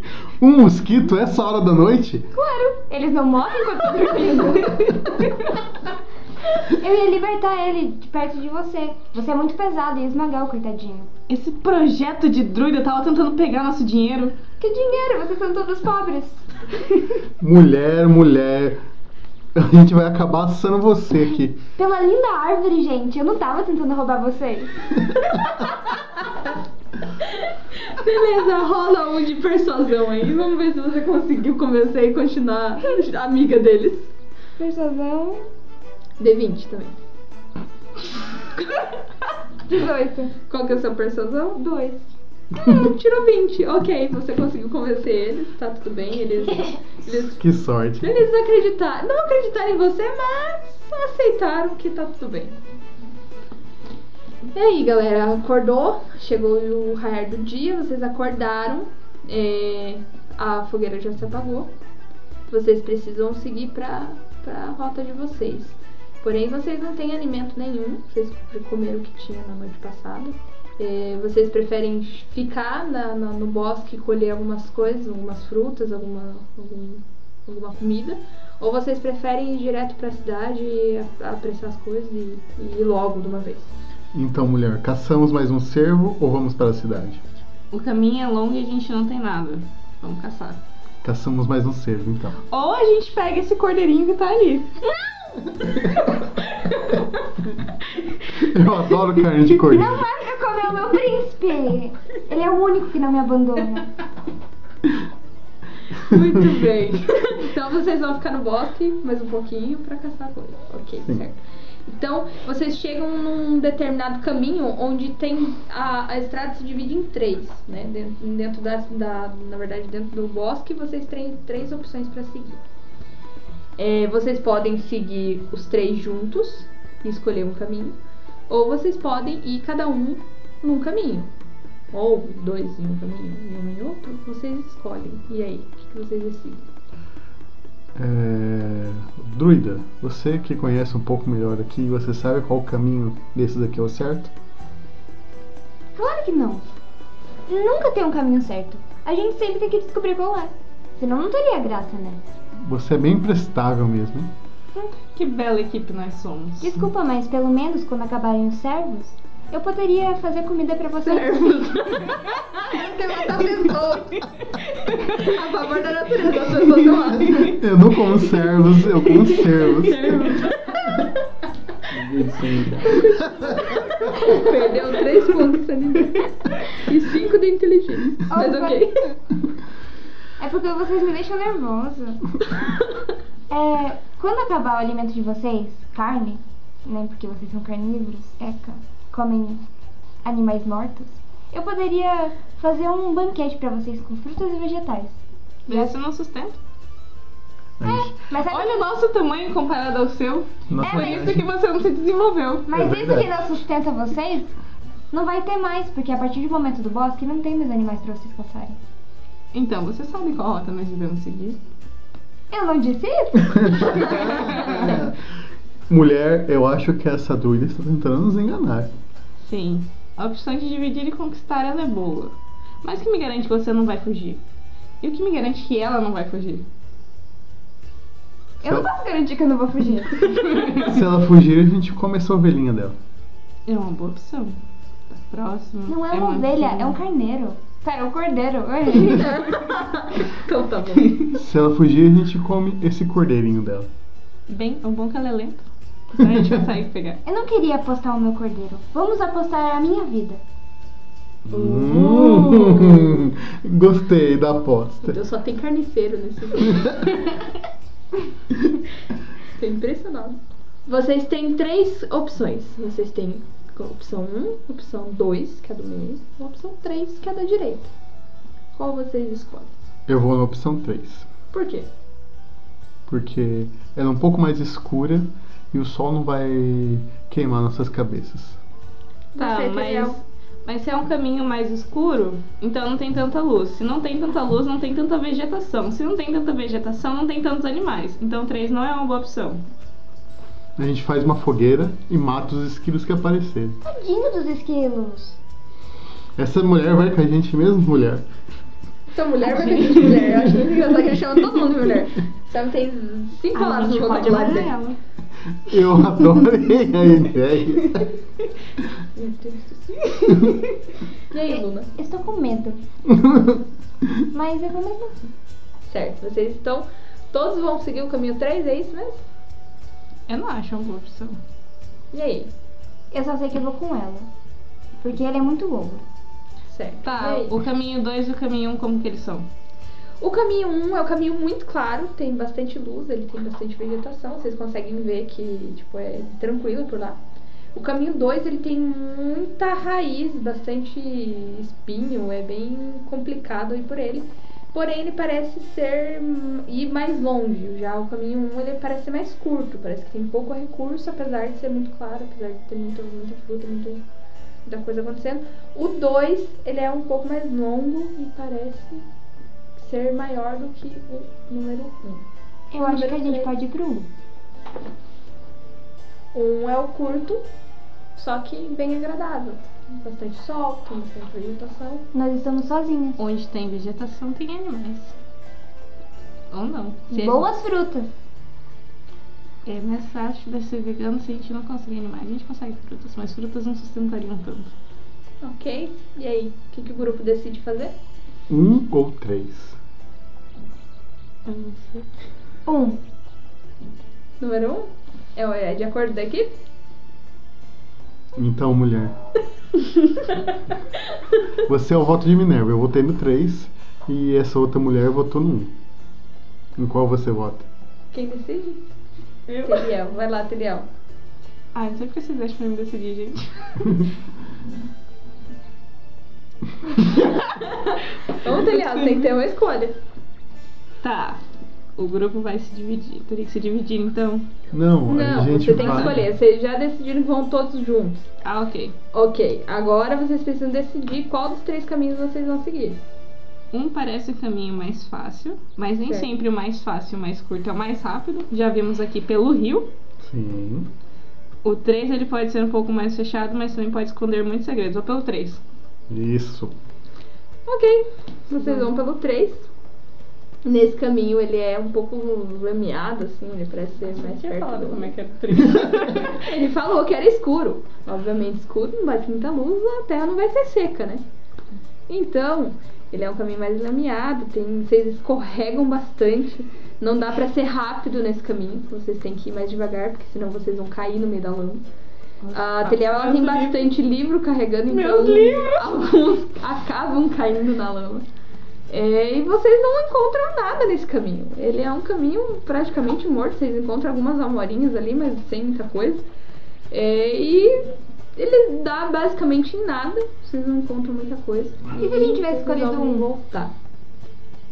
[LAUGHS] Um mosquito essa hora da noite? Claro, eles não morrem enquanto estão dormindo. [LAUGHS] Eu ia libertar ele de perto de você. Você é muito pesado e ia esmagar o coitadinho. Esse projeto de druida tava tentando pegar nosso dinheiro. Que dinheiro, vocês são todos pobres. Mulher, mulher. [LAUGHS] A gente vai acabar assando você aqui. Pela linda árvore, gente, eu não tava tentando roubar vocês. [LAUGHS] Beleza, rola um de persuasão aí. Vamos ver se você conseguiu convencer e continuar amiga deles. Persuasão D20 também. 18. Qual que é a sua persuasão? 2. Hum, tirou 20. Ok, você conseguiu convencer eles, tá tudo bem. Eles, [LAUGHS] eles, Que sorte. eles acreditaram. Não acreditaram em você, mas aceitaram que tá tudo bem. E aí, galera, acordou, chegou o raiar do dia, vocês acordaram, é, a fogueira já se apagou. Vocês precisam seguir pra, pra rota de vocês. Porém, vocês não têm alimento nenhum, vocês comeram o que tinha na noite passada. É, vocês preferem ficar na- na- no bosque e colher algumas coisas, algumas frutas, alguma, algum- alguma comida? Ou vocês preferem ir direto pra cidade e a- apressar as coisas e, e ir logo de uma vez? Então, mulher, caçamos mais um cervo ou vamos para a cidade? O caminho é longo e a gente não tem nada. Vamos caçar. Caçamos mais um cervo, então. Ou a gente pega esse cordeirinho que tá ali. [LAUGHS] Eu adoro carne de cordeiro. Não vai pra comer o meu príncipe. Ele é o único que não me abandona. Muito bem. Então vocês vão ficar no bosque mais um pouquinho pra caçar coisas. Ok, Sim. certo. Então vocês chegam num determinado caminho onde tem a, a estrada se divide em três, né? Dentro, dentro da, da, na verdade, dentro do bosque vocês têm três opções pra seguir. É, vocês podem seguir os três juntos e escolher um caminho, ou vocês podem ir cada um num caminho. Ou dois em um caminho e um em outro, vocês escolhem. E aí, o que, que vocês decidem? É... Druida, você que conhece um pouco melhor aqui, você sabe qual caminho desses aqui é o certo? Claro que não. Nunca tem um caminho certo. A gente sempre tem que descobrir qual é. Senão não teria graça, né? Você é bem prestável mesmo. hein? Que bela equipe nós somos. Desculpa, mas pelo menos quando acabarem os servos, eu poderia fazer comida pra vocês. [LAUGHS] Pessoa. A favor da natureza, as pessoas acham. [LAUGHS] Eu não como servos, eu como servos. Perdeu 3 pontos de sanidade. E 5 de inteligência. Mas ok. É porque vocês me deixam nervosa. [LAUGHS] É, quando acabar o alimento de vocês, carne, né? Porque vocês são carnívoros, eca, comem animais mortos. Eu poderia fazer um banquete pra vocês com frutas e vegetais. Mas Isso não sustenta. Gente- Mas sabe, Olha o nosso tamanho comparado ao seu. Nossa, Por isso que você não se desenvolveu. mas É isso que não sustenta vocês, não vai ter mais, porque a partir do momento do bosque não tem mais animais pra vocês caçarem. Então, você sabe qual rota nós devemos seguir? Eu não disse isso? [LAUGHS] Mulher, eu acho que essa druida está tentando nos enganar. Sim. A opção de dividir e conquistar ela é boa. Mas o que me garante que você não vai fugir? E o que me garante que ela não vai fugir? Eu não posso garantir que eu não vou fugir. [LAUGHS] Se ela fugir, a gente come essa ovelhinha dela. É uma boa opção. Tá próximo. Não é uma ovelha, é um carneiro. Pera, um cordeiro. [LAUGHS] eu errei. Então tá bom. Se ela fugir, a gente come esse cordeirinho dela. Bem, é um bom que ela é lenta. Então a gente consegue pegar. Eu não queria apostar o meu cordeiro. Vamos apostar a minha vida. Hum, [LAUGHS] gostei da aposta. Eu só tem carniceiro nesse jogo. [LAUGHS] Tô impressionado. Vocês têm três opções. Vocês têm opção 1, opção 2, que é do meio, e a opção 3, que é da direita. Qual vocês escolhem? Eu vou na opção 3. Por quê? Porque ela é um pouco mais escura e o sol não vai queimar nossas cabeças. Tá, mas, mas se é um caminho mais escuro, então não tem tanta luz. Se não tem tanta luz, não tem tanta vegetação. Se não tem tanta vegetação, não tem tantos animais. Então 3 não é uma boa opção. A gente faz uma fogueira e mata os esquilos que aparecerem. Tadinho dos esquilos. Essa mulher vai com a gente mesmo, mulher? Essa mulher vai ter mulher. Eu acho muito engraçado que ele chama todo mundo de mulher. Sabe, tem cinco a palavras gente no vocabulário dele. ela. Eu adorei a [LAUGHS] ideia. Meu Deus do céu. E aí, Luna? Estou com medo. [LAUGHS] Mas eu vou mesmo assim. Certo, vocês estão. Todos vão seguir o caminho 3, é isso mesmo? Eu não acho uma boa opção. E aí? Eu só sei que eu vou com ela. Porque ele é muito ogro. Certo. Tá, o caminho 2 e o caminho 1, um, como que eles são? O caminho 1 é um caminho muito claro, tem bastante luz, ele tem bastante vegetação, vocês conseguem ver que tipo, é tranquilo por lá. O caminho 2 ele tem muita raiz, bastante espinho, é bem complicado ir por ele. Porém, ele parece ser hum, ir mais longe. Já o caminho 1 ele parece ser mais curto, parece que tem pouco recurso, apesar de ser muito claro, apesar de ter muita, muita fruta, muito, muita coisa acontecendo. O 2 ele é um pouco mais longo e parece ser maior do que o número 1. Eu acho que a gente pode ir pro 1. Um é o curto, só que bem agradável. Bastante sol, tem bastante vegetação. Nós estamos sozinhas. Onde tem vegetação tem animais. Ou não. Se Boas frutas. É mais fácil de ser vegano se a gente não conseguir animais. A gente consegue frutas, mas frutas não sustentariam tanto. Ok? E aí, o que, que o grupo decide fazer? Um ou três? Eu não sei. Um. Número 1? Um, é, é de acordo da equipe? Então, mulher. Você é o voto de Minerva. Eu votei no 3 e essa outra mulher votou no 1. Em qual você vota? Quem decide? Eu. Teriel. Vai lá, Teriel. Ah, não sei porque vocês acham pra me decidir, gente. Vamos, Teriel, tem que ter uma escolha. Tá. O grupo vai se dividir. Teria que se dividir então. Não, a Não, gente você tem que escolher. Vocês já decidiram que vão todos juntos. Ah, ok. Ok, agora vocês precisam decidir qual dos três caminhos vocês vão seguir. Um parece o caminho mais fácil, mas nem Certo. sempre o mais fácil o mais curto é o mais rápido. Já vimos aqui pelo rio. Sim. O 3 ele pode ser um pouco mais fechado, mas também pode esconder muitos segredos. Ou pelo 3. Isso. Ok, vocês vão pelo 3. Nesse caminho ele é um pouco lameado, assim, ele parece ser mais perto do... como é que é o 3. [LAUGHS] Ele falou que era escuro. Obviamente escuro, não bate muita luz, a terra não vai ser seca, né? Então, ele é um caminho mais lameado, tem, vocês escorregam bastante. Não dá pra ser rápido nesse caminho, vocês têm que ir mais devagar, porque senão vocês vão cair no meio da lama. A Teliel ela tem bastante livro carregando, então Meus livros! alguns [LAUGHS] acabam caindo na lama. É, e vocês não encontram nada nesse caminho. Ele é um caminho praticamente morto. Vocês encontram algumas amorinhas ali, mas sem muita coisa. É, e ele dá basicamente em nada. Vocês não encontram muita coisa. E se a gente tivesse escolhido um? voltar.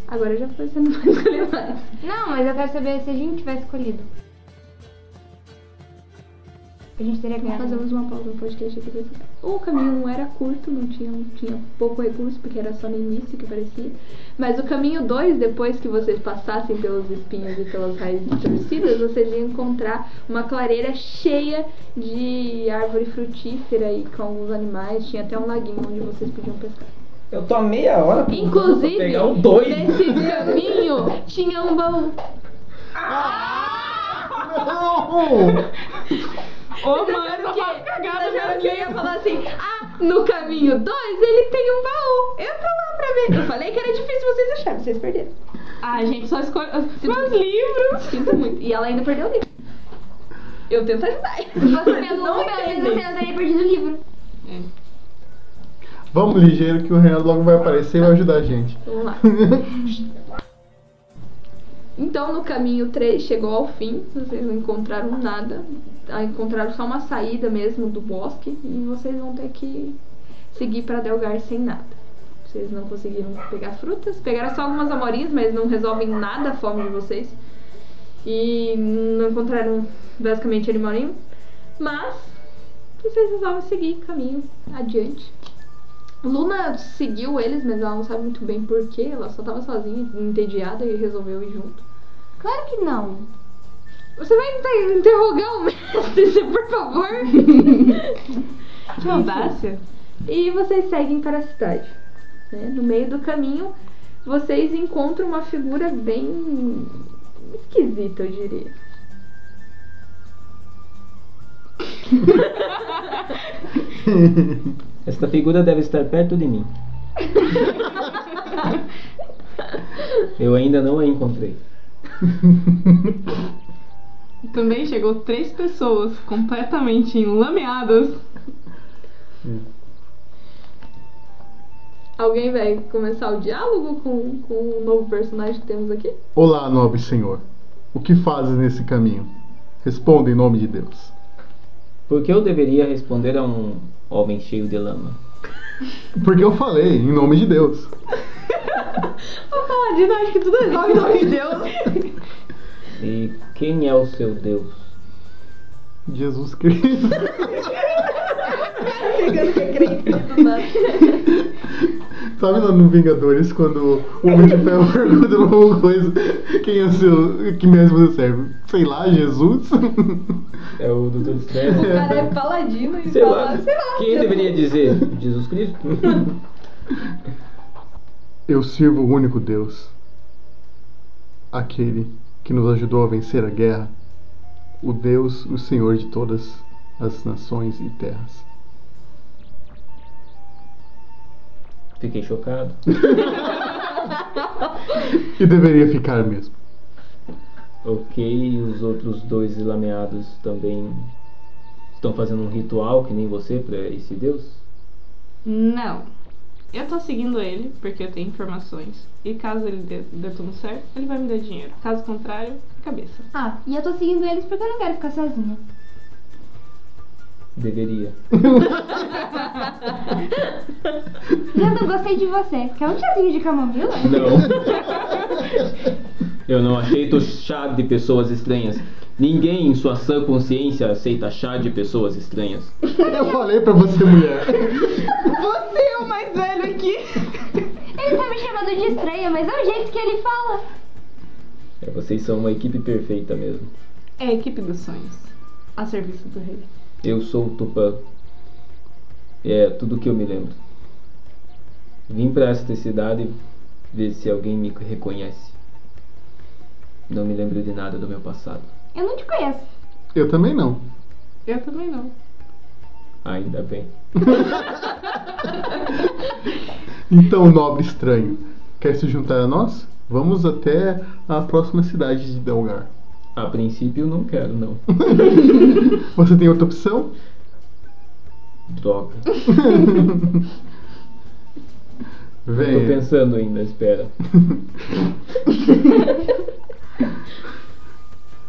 Agora já foi, você não vai escolher mais. Não, mas eu quero saber se a gente tivesse escolhido. A gente teria ganhado. Fazemos uma pausa no podcast aqui. O caminho não era curto, não tinha, tinha pouco recurso, porque era só no início que parecia. Mas o caminho 2, depois que vocês passassem pelos espinhos e pelas raízes torcidas, vocês iam encontrar uma clareira cheia de árvore frutífera e com alguns animais. Tinha até um laguinho onde vocês podiam pescar. Eu tô há meia hora pra Inclusive, pegar o dois. nesse caminho tinha um baú. [LAUGHS] Ô, [LAUGHS] mano, que- cagada, acharam cara. que eu ia falar assim, ah, no caminho 2 ele tem um baú. Entra lá pra ver. Eu falei que era difícil vocês acharem, vocês perderam. Ah, gente, só escolhe meus livros. Sinto muito. E ela ainda perdeu o livro. Eu tento ajudar. Você pelo não você não teria perdido o livro. Vamos ligeiro que o Renato logo vai aparecer e vai ajudar a gente. Vamos lá. [LAUGHS] Então, no caminho 3 chegou ao fim, vocês não encontraram nada, ah, encontraram só uma saída mesmo do bosque e vocês vão ter que seguir para Delgar sem nada. Vocês não conseguiram pegar frutas. Pegaram só algumas amorinhas, mas não resolvem nada a fome de vocês. E não encontraram basicamente animal nenhum. Mas vocês resolvem seguir caminho adiante. Luna seguiu eles, mas ela não sabe muito bem porquê. Ela só tava sozinha, entediada e resolveu ir junto. Claro que não. Você vai inter- interrogar o [LAUGHS] mestre, por favor? [LAUGHS] Que audácia. E vocês seguem para a cidade. né? No meio do caminho, vocês encontram uma figura bem esquisita, eu diria. [LAUGHS] Esta figura deve estar perto de mim. [LAUGHS] Eu ainda não a encontrei. [LAUGHS] Também chegou três pessoas completamente enlameadas. Alguém vai começar o diálogo com, com o novo personagem que temos aqui? Olá, nobre senhor. O que fazes nesse caminho? Responda em nome de Deus. Por que eu deveria responder a um homem cheio de lama? Porque eu falei, em nome de Deus. O Paladino acho que tudo resolve em nome de Deus. E quem é o seu Deus? Jesus Cristo. [LAUGHS] Pegando que é crente nada. Sabe lá no Vingadores, quando o Homem de Ferro [LAUGHS] pergunta alguma coisa, quem é o seu. Que mesmo você serve? Sei lá, Jesus? É o Doutor Estranho? O cara é paladino e Sei fala, lá. sei lá. Quem deveria dizer? Jesus Cristo? [LAUGHS] Eu sirvo o único Deus. Aquele que nos ajudou a vencer a guerra. O Deus, o Senhor de todas as nações e terras. Fiquei chocado. E deveria ficar mesmo. Ok, e os outros dois lameados também estão fazendo um ritual que nem você para esse Deus? Não. Eu tô seguindo ele porque eu tenho informações. E caso ele dê, dê tudo certo, ele vai me dar dinheiro. Caso contrário, cabeça. Ah, e eu tô seguindo eles porque eu não quero ficar sozinha. Deveria. Já não gostei de você. Quer um chazinho de camomila? Não. Eu não aceito chá de pessoas estranhas. Ninguém em sua sã consciência aceita chá de pessoas estranhas. Eu falei pra você, mulher. Você é o mais velho aqui! Ele tá me chamando de estranha, mas é o jeito que ele fala. É, vocês são uma equipe perfeita mesmo. É a equipe dos sonhos. A serviço do rei. Eu sou o Tupã. É tudo que eu me lembro. Vim para esta cidade ver se alguém me reconhece. Não me lembro de nada do meu passado. Eu não te conheço. Eu também não. Eu também não. Ainda bem. [LAUGHS] Então, nobre estranho, quer se juntar a nós? Vamos até a próxima cidade de Delgar. A princípio não quero, não. [LAUGHS] Você tem outra opção? Droga. [LAUGHS] Tô Venha. pensando ainda, espera. [LAUGHS]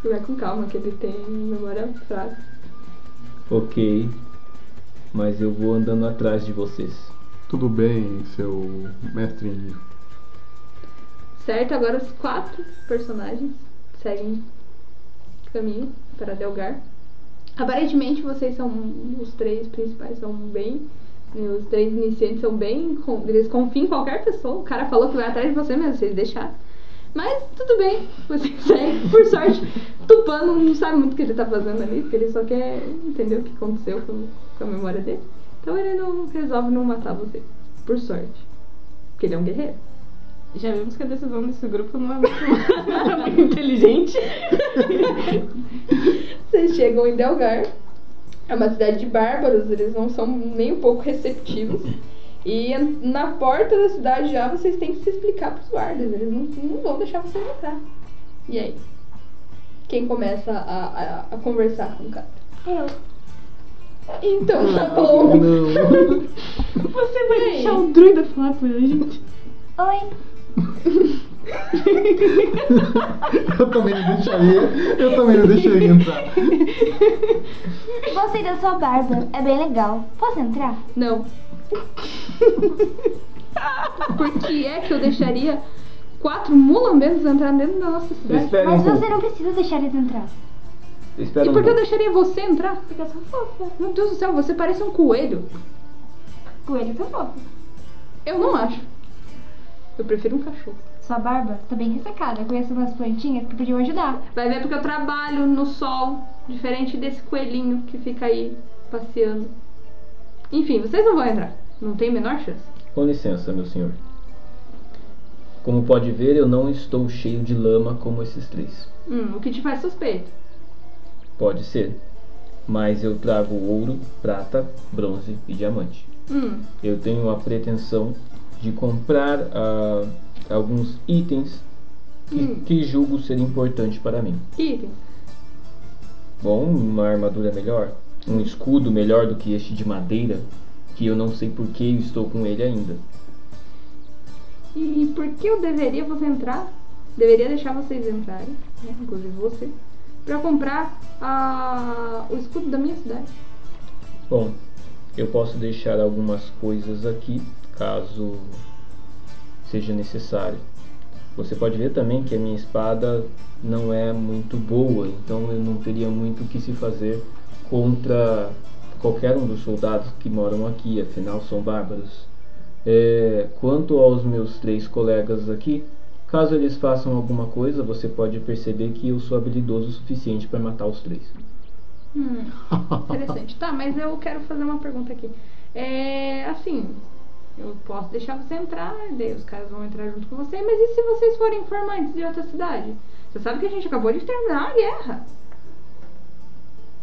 Vai com calma, que ele tem memória fraca. Ok. Mas eu vou andando atrás de vocês. Tudo bem, seu mestre índio. Certo, agora os quatro personagens seguem caminho para Delgar. Aparentemente vocês são os três principais são bem os três iniciantes são bem eles confiam em qualquer pessoa. O cara falou que vai atrás de você mesmo, vocês deixaram. Mas tudo bem, vocês [LAUGHS] seguem. Por sorte, Tupã não sabe muito o que ele tá fazendo ali, porque ele só quer entender o que aconteceu com, com a memória dele. Então ele não resolve não matar vocês. Por sorte. Porque ele é um guerreiro. Já vimos que a decisão desse grupo não é muito, é [LAUGHS] muito inteligente. [LAUGHS] Vocês chegam em Delgar. É uma cidade de bárbaros, eles não são nem um pouco receptivos. E na porta da cidade já vocês têm que se explicar pros guardas, eles não, não vão deixar vocês entrar. E aí? Quem começa a, a, a conversar com o cara? Eu. Então, tá bom. Não. [LAUGHS] Você vai Ei. deixar o druida falar com a gente? Oi. Eu também não deixaria. Eu também não deixaria entrar. Gostei da sua barba. É bem legal. Posso entrar? Não. Por que é que eu deixaria quatro mulambengos entrar dentro da nossa cidade? Espera um Mas pouco. você não precisa deixar eles entrar. Espera E um por que eu pouco. deixaria você entrar? Porque eu sou fofa. Meu Deus do céu, você parece um coelho. Coelho são fofos. Eu não acho. Eu prefiro um cachorro. Sua barba tá bem ressecada. Eu conheço umas plantinhas que podiam ajudar. Vai ver porque eu trabalho no sol, diferente desse coelhinho que fica aí passeando. Enfim, vocês não vão entrar. Não tem a menor chance. Com licença, meu senhor. Como pode ver, eu não estou cheio de lama como esses três. Hum, o que te faz suspeito? Pode ser. Mas eu trago ouro, prata, bronze e diamante. Hum, Eu tenho a pretensão de comprar ah, alguns itens que, Hum. que julgo ser importante para mim. itens. Bom, uma armadura melhor, um escudo melhor do que este de madeira, que eu não sei por que estou com ele ainda. E por que eu deveria você entrar? Deveria deixar vocês entrarem, né? inclusive você, pra comprar a... o escudo da minha cidade. Bom, eu posso deixar algumas coisas aqui, caso seja necessário. Você pode ver também que a minha espada não é muito boa, então eu não teria muito o que se fazer contra qualquer um dos soldados que moram aqui, afinal são bárbaros. É, quanto aos meus três colegas aqui, caso eles façam alguma coisa, você pode perceber que eu sou habilidoso o suficiente para matar os três. Hum, interessante. Tá, mas eu quero fazer uma pergunta aqui. É, assim, eu posso deixar você entrar, daí os caras vão entrar junto com você, mas e se vocês forem informantes de outra cidade? Você sabe que a gente acabou de terminar a guerra.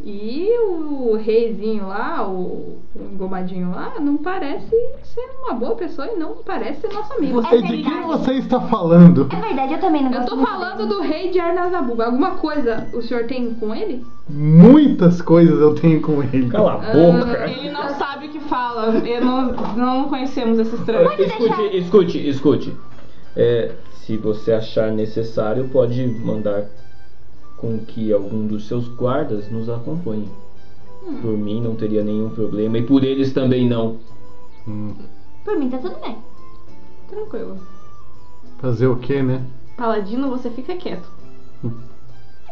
E o reizinho lá, o, engomadinho lá, não parece ser uma boa pessoa e não parece ser nosso amigo. Você, É de quem você está falando? É verdade, eu também não Eu gosto tô muito falando do rei de Arnazabuba. Alguma coisa o senhor tem com ele? Muitas coisas eu tenho com ele. Cala a Ah, boca! Ele não sabe o que fala. Eu não, não conhecemos esse estranho. Escute, escute, escute. É, se você achar necessário, pode mandar com que algum dos seus guardas nos acompanhe. Por mim não teria nenhum problema e por eles também não. Hum, Por mim tá tudo bem. Tranquilo. fazer o que, né? Paladino, você fica quieto.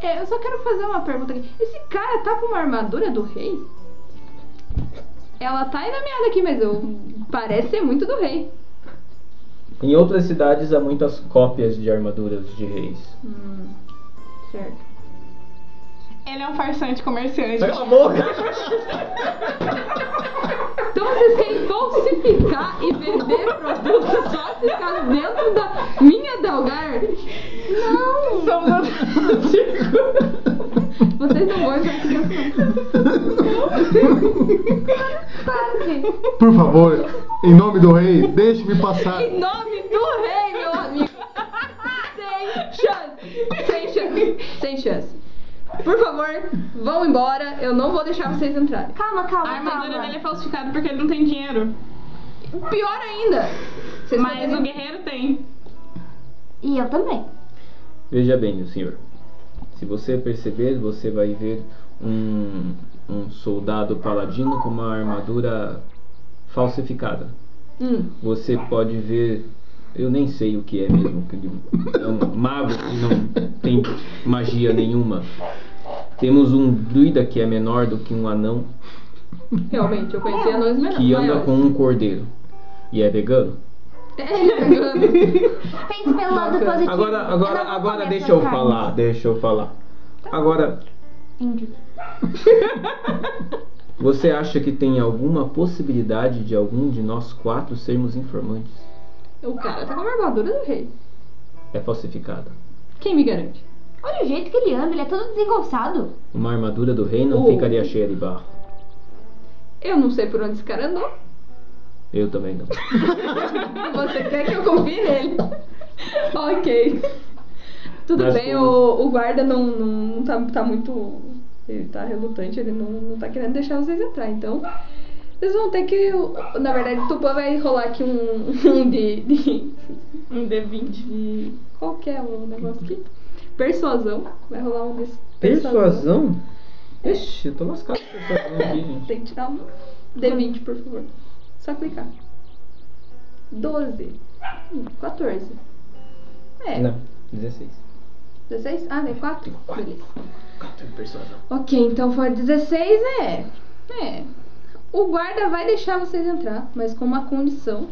É, eu só quero fazer uma pergunta aqui. Esse cara tá com uma armadura do rei? Ela tá enlameada aqui, mas eu... parece ser muito do rei. Em outras cidades há muitas cópias de armaduras de reis. Hum, certo. Ele é um farsante comerciante. Cala a boca! Então vocês querem falsificar e vender produtos falsificados dentro da minha Delgar? Não! Somos [LAUGHS] Vocês não vão entrar aqui dentro, não. Quase. Por favor, em nome do rei, deixe-me passar. Em nome do rei, meu amigo! Sem chance! Sem chance! Sem chance! Por favor, vão embora. Eu não vou deixar vocês entrarem. Calma, calma, A armadura calma. dele é falsificada porque ele não tem dinheiro. Pior ainda! Vocês Mas poderiam- o guerreiro tem. E eu também. Veja bem, meu senhor. Se você perceber, você vai ver um, um soldado paladino com uma armadura falsificada. Hum, Você pode ver. Eu nem sei o que é mesmo. É um mago que não tem magia nenhuma. Temos um druida que é menor do que um anão realmente, eu conheci anões menores. que anda com um cordeiro. E é vegano. É, ele é vegano. Pense pelo lado positivo. Agora, agora, agora deixa eu carnes. falar. Deixa eu falar. Agora, Índio. [LAUGHS] você acha que tem alguma possibilidade de algum de nós quatro sermos informantes? O cara tá com uma armadura do rei. É falsificada. Quem me garante? Olha o jeito que ele anda, ele é todo desengonçado. Uma armadura do rei não Oh. ficaria cheia de barro. Eu não sei por onde esse cara andou. Eu também não. [LAUGHS] Você quer que eu confie nele? [LAUGHS] ok. Tudo Mas bem, como- o, o guarda não, não, não tá, tá muito. Ele tá relutante, ele não, não tá querendo deixar vocês entrar. Então, vocês vão ter que. Na verdade, o Tupã vai rolar aqui um, [LAUGHS] um de, de. Um D20. de. Qual que é o negócio aqui? Persuasão. Vai rolar um desse. Persuasão? Ixi, eu tô lascado com persuasão aqui, [LAUGHS] gente. Tem que tirar um D20, por favor. Só clicar. 12. Hum, 14. É. Não, 16. 16? Ah, tem 4? Beleza. 4 de persuasão. Ok, então foi 16, é. É. O guarda vai deixar vocês entrar, mas com uma condição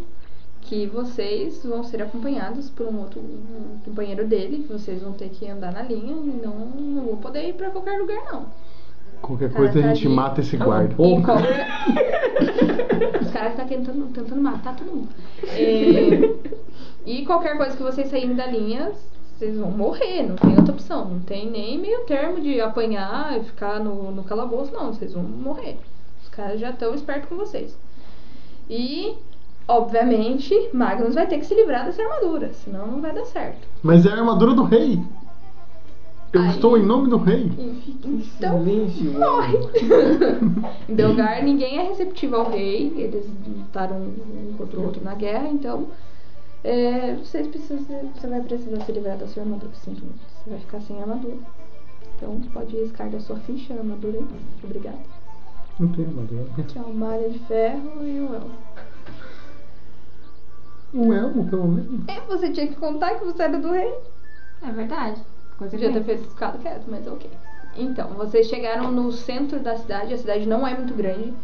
que vocês vão ser acompanhados por um outro um companheiro dele, que vocês vão ter que andar na linha e não, não vão poder ir pra qualquer lugar não. Qualquer Cara, coisa a tá gente de- mata esse a guarda. E qualquer... [LAUGHS] Os caras estão tentando, tentando matar todo mundo. [LAUGHS] É, E qualquer coisa que vocês saírem da linha, vocês vão morrer, não tem outra opção. Não tem nem meio termo de apanhar e ficar no, no calabouço, não. Vocês vão morrer. Os caras já estão espertos com vocês. E, obviamente, Magnus vai ter que se livrar dessa armadura, senão não vai dar certo. Mas é a armadura do rei. Eu Aí. estou em nome do rei. Então, Silêncio. morre. [LAUGHS] em Belgar, ninguém é receptivo ao rei. Eles lutaram um contra o outro na guerra, então é, vocês precisam, você vai precisar se livrar da sua armadura. Você vai ficar sem armadura. Então pode riscar da sua ficha a armadura aí. Obrigada. Não tem armadura. Aqui é uma malha de ferro e o elmo. O elmo, pelo menos. É, você tinha que contar que você era do rei. É verdade. Podia ter feito ficado quieto, mas ok. Então, vocês chegaram no centro da cidade. A cidade não é muito grande.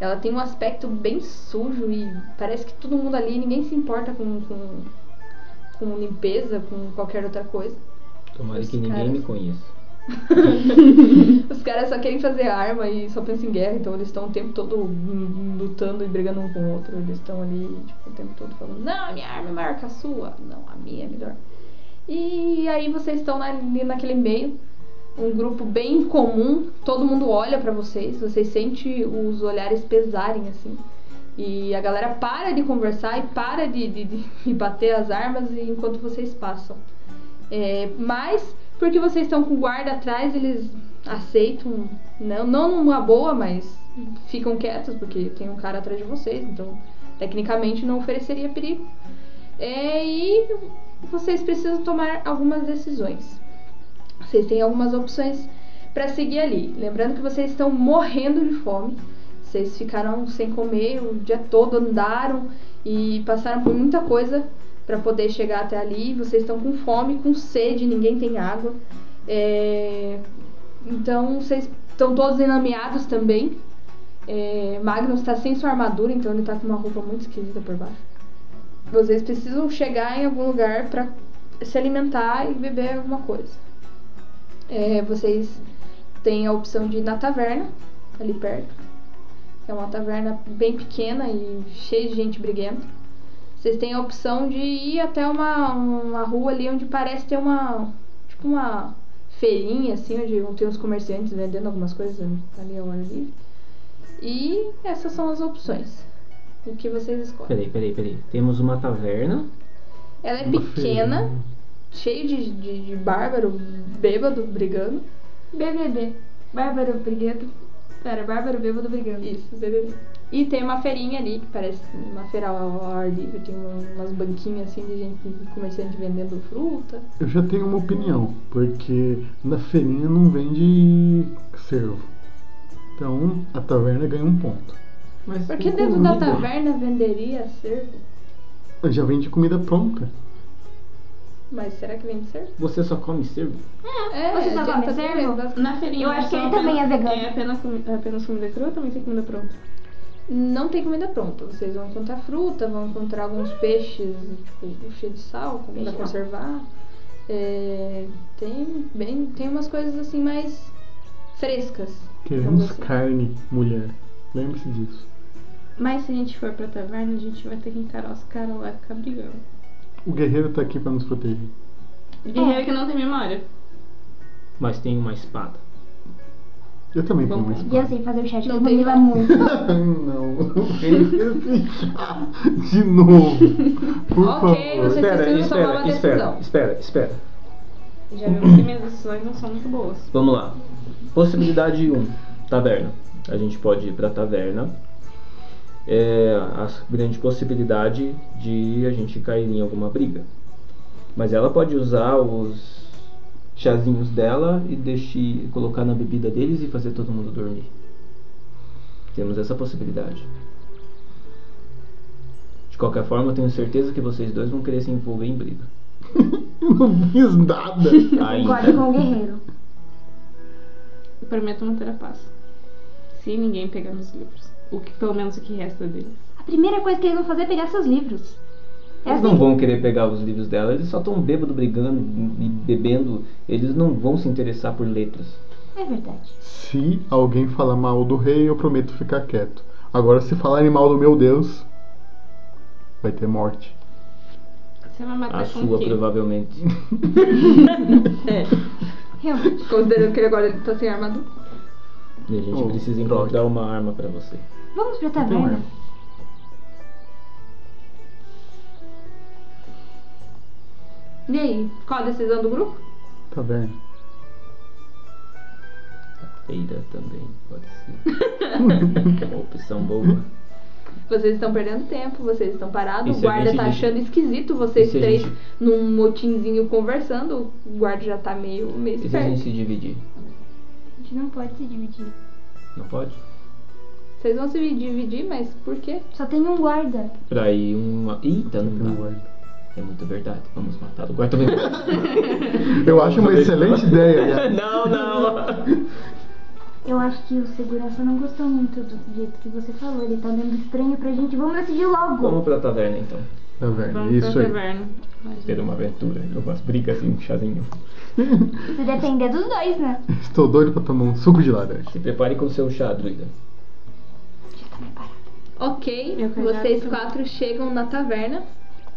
Ela tem um aspecto bem sujo e parece que todo mundo ali, ninguém se importa com, com, com limpeza, com qualquer outra coisa. Tomara Os que ninguém caras. me conheça. Os caras só querem fazer arma e só pensam em guerra, então eles estão o tempo todo lutando e brigando um com o outro. Eles estão ali tipo, o tempo todo falando: Não, a minha arma é maior que a sua. Não, a minha é melhor. E aí vocês estão ali naquele meio, um grupo bem comum, todo mundo olha pra vocês, vocês sentem os olhares pesarem assim. E a galera para de conversar e para de, de- de bater as armas enquanto vocês passam. É, mas porque vocês estão com guarda atrás, eles aceitam, não, não numa boa, mas ficam quietos porque tem um cara atrás de vocês, então tecnicamente não ofereceria perigo. É, e vocês precisam tomar algumas decisões. Vocês têm algumas opções para seguir ali. Lembrando que vocês estão morrendo de fome. Vocês ficaram sem comer o dia todo, andaram e passaram por muita coisa para poder chegar até ali. Vocês estão com fome, com sede, ninguém tem água. É, Então vocês estão todos enlameados também. É... Magnus está sem sua armadura, então ele tá com uma roupa muito esquisita por baixo. Vocês precisam chegar em algum lugar para se alimentar e beber alguma coisa. É, vocês têm a opção de ir na taverna, ali perto. É uma taverna bem pequena e cheia de gente briguenta. Vocês têm a opção de ir até uma, uma rua ali onde parece ter uma. Tipo uma feirinha, assim, onde tem uns comerciantes vendendo algumas coisas ali ao ar livre. E essas são as opções. O que vocês escolhem. Peraí, peraí, peraí. Temos uma taverna. Ela é pequena, feirinha. cheia de, de, de bárbaro, bêbado, brigando. BBB. Bárbaro brigando. Pera, Bárbaro bêbado brigando. Isso, BBB. E tem uma feirinha ali, que parece uma feira ao ar livre, tem uma- umas banquinhas assim de gente, de comerciante vendendo fruta. Eu já tenho uma opinião, porque na feirinha não vende cervo. Então a taverna ganha um ponto. Mas Porque com dentro da comida. taverna venderia cervo? Já vende comida pronta. Mas será que vende cervo? Você só come cervo? É, Você só come cervo? Na feirinha Eu acho que ele também é vegano. É apenas, é apenas comida crua ou também tem comida pronta? Não tem comida pronta. Vocês vão encontrar fruta, vão encontrar alguns peixes, tipo, cheios de sal, como pra conservar. É, tem, bem, tem umas coisas assim mais frescas. Queremos assim. carne, mulher. Lembre-se disso. Mas se a gente for pra taverna, a gente vai ter que encarar os caras lá e ficar brigando. O guerreiro tá aqui pra nos proteger. Guerreiro que não tem memória. Mas tem uma espada. Eu também tenho uma lá. E eu espada. sei fazer o chat tem Camila muito. [LAUGHS] não. De novo. Por Ok, favor. você- Espera, precisam tomar espera, uma espera, decisão. espera, espera. Já vimos que minhas decisões não são muito boas. Vamos lá. Possibilidade 1, taverna. A gente pode ir pra taverna. É a grande possibilidade de a gente cair em alguma briga. Mas ela pode usar os chazinhos dela e deixar, colocar na bebida deles e fazer todo mundo dormir. Temos essa possibilidade. De qualquer forma, eu tenho certeza que vocês dois vão querer se envolver em briga. [LAUGHS] Eu não fiz nada. [LAUGHS] Concordo com o guerreiro. Eu prometo manter a paz. Se ninguém pegar meus livros. O que, pelo menos o que resta deles. A primeira coisa que eles vão fazer é pegar seus livros. É Eles assim. não vão querer pegar os livros dela, eles só estão bêbado, brigando e bebendo. Eles não vão se interessar por letras. É verdade. Se alguém falar mal do rei, eu prometo ficar quieto. Agora, se falarem mal do meu Deus, vai ter morte. Você vai matar A com sua, quem? provavelmente. [LAUGHS] É, Realmente. considerando que agora ele tá sem armadura. E a gente Oh, precisa encontrar uma arma pra você. Vamos pra taverna. arma. E aí, qual a decisão do grupo? Taverna. Feira também, pode ser. É [LAUGHS] uma opção boa. Vocês estão perdendo tempo, vocês estão parados, o guarda gente tá achando esquisito vocês E três gente- num motinzinho conversando, o guarda já tá meio, meio E se a esperto. gente se dividir? A gente não pode se dividir. Não pode? Vocês vão se dividir, mas por quê? Só tem um guarda. Pra ir uma. Eita, não Tem um guarda. É muito verdade. Vamos matar o guarda também. Eu acho uma excelente ideia. né? [LAUGHS] não, não. [LAUGHS] Eu acho que o segurança não gostou muito do jeito que você falou. Ele tá olhando estranho pra gente. Vamos decidir logo. Vamos pra taverna então. Taverna, Vamos isso pra aí. taverna. Ter uma aventura. Eu gosto de briga assim, um chazinho. Se depender dos dois, né? Estou doido pra tomar um suco de laranja. Se prepare com o seu chá, druida. Ok, Eu quero vocês também. quatro chegam na taverna.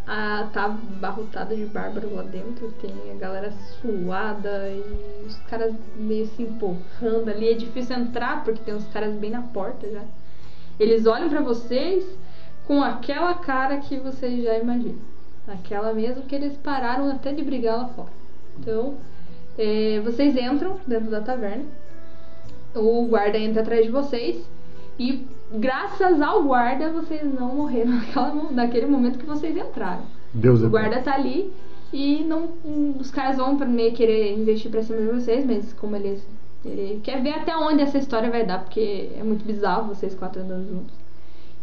Ah, tá abarrotada de bárbaros lá dentro. Tem a galera suada e os caras meio se empurrando ali. É difícil entrar porque tem uns caras bem na porta já. Eles olham pra vocês com aquela cara que vocês já imaginam. Aquela mesmo que eles pararam até de brigar lá fora. Então, é, vocês entram dentro da taverna. O guarda entra atrás de vocês. E graças ao guarda, vocês não morreram [LAUGHS] naquela, naquele momento que vocês entraram. Deus é O bom. guarda tá ali e não, os caras vão meio querer investir pra cima de vocês, mas como eles ele quer ver até onde essa história vai dar, porque é muito bizarro vocês quatro andando juntos.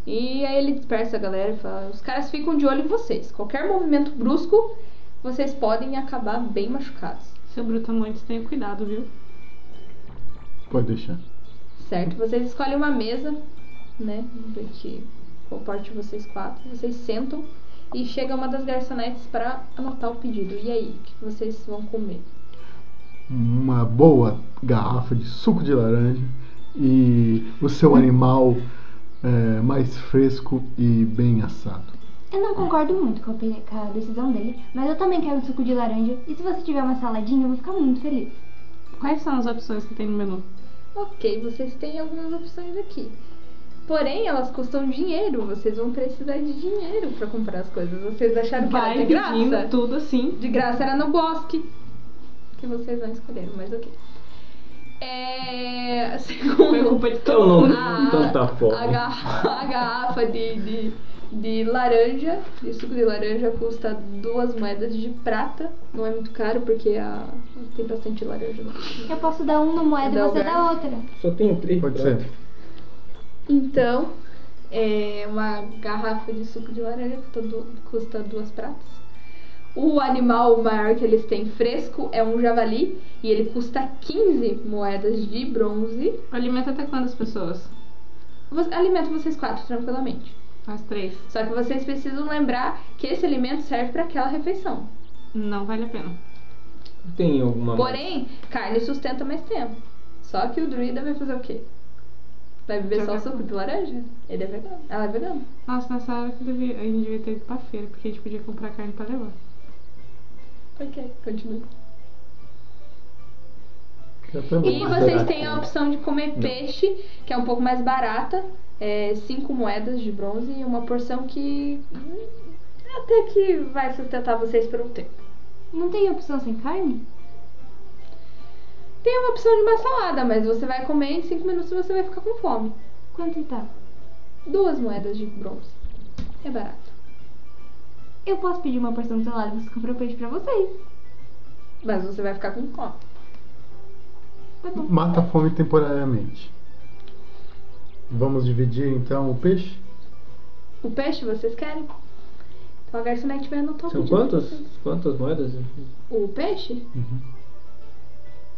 E aí ele dispersa a galera e fala: os caras ficam de olho em vocês. Qualquer movimento brusco, vocês podem acabar bem machucados. Seu brutamontes, tenha cuidado, viu? Pode deixar. Certo? Vocês escolhem uma mesa, né? Que comporte vocês quatro. Vocês sentam e chega uma das garçonetes para anotar o pedido. E aí, o que vocês vão comer? Uma boa garrafa de suco de laranja e o seu animal é, mais fresco e bem assado. Eu não concordo muito com a, decisão dele, mas eu também quero um suco de laranja. E se você tiver uma saladinha, eu vou ficar muito feliz. Quais são as opções que tem no menu? Ok, vocês têm algumas opções aqui. Porém, elas custam dinheiro. Vocês vão precisar de dinheiro para comprar as coisas. Vocês acharam que Vai era de pedindo graça? tudo assim. De graça era no bosque. Que vocês não escolheram, mas ok. É. [LAUGHS] Foi Segundo. culpa de Então todo não mundo. a, tanta fome. a garrafa, a garrafa de, de, de laranja, de suco de laranja, custa duas moedas de prata. Não é muito caro porque a, tem bastante laranja. Eu posso dar uma moeda e você o dá outra. Só tenho três. Pode ser. Então, é uma garrafa de suco de laranja custa, du- custa duas pratas. O animal maior que eles têm fresco é um javali e ele custa 15 moedas de bronze. Alimenta até quantas pessoas? Alimenta vocês quatro tranquilamente. As três. Só que vocês precisam lembrar que esse alimento serve para aquela refeição. Não vale a pena. Tem alguma Porém, carne sustenta mais tempo. Só que o druida vai fazer o quê? Vai beber só o suco de laranja? Ele é vegano. Ela é vegana. Nossa, nessa hora que devia- a gente devia ter ido pra feira, porque a gente podia comprar carne pra levar. Ok, continua. E vocês têm a opção de comer peixe, que é um pouco mais barata, é, cinco moedas de bronze e uma porção que hum, até que vai sustentar vocês por um tempo. Não tem opção sem carne? Tem uma opção de uma salada, mas você vai comer em cinco minutos e você vai ficar com fome. Quanto tá? Duas moedas de bronze. É barato. Eu posso pedir uma porção de salada e você compra o peixe pra vocês. Mas você vai ficar com fome. Tá bom. Mata a fome temporariamente. Vamos dividir então o peixe? O peixe vocês querem? A garçonete vai anotar o São quantas, quantas moedas? O peixe? Uhum.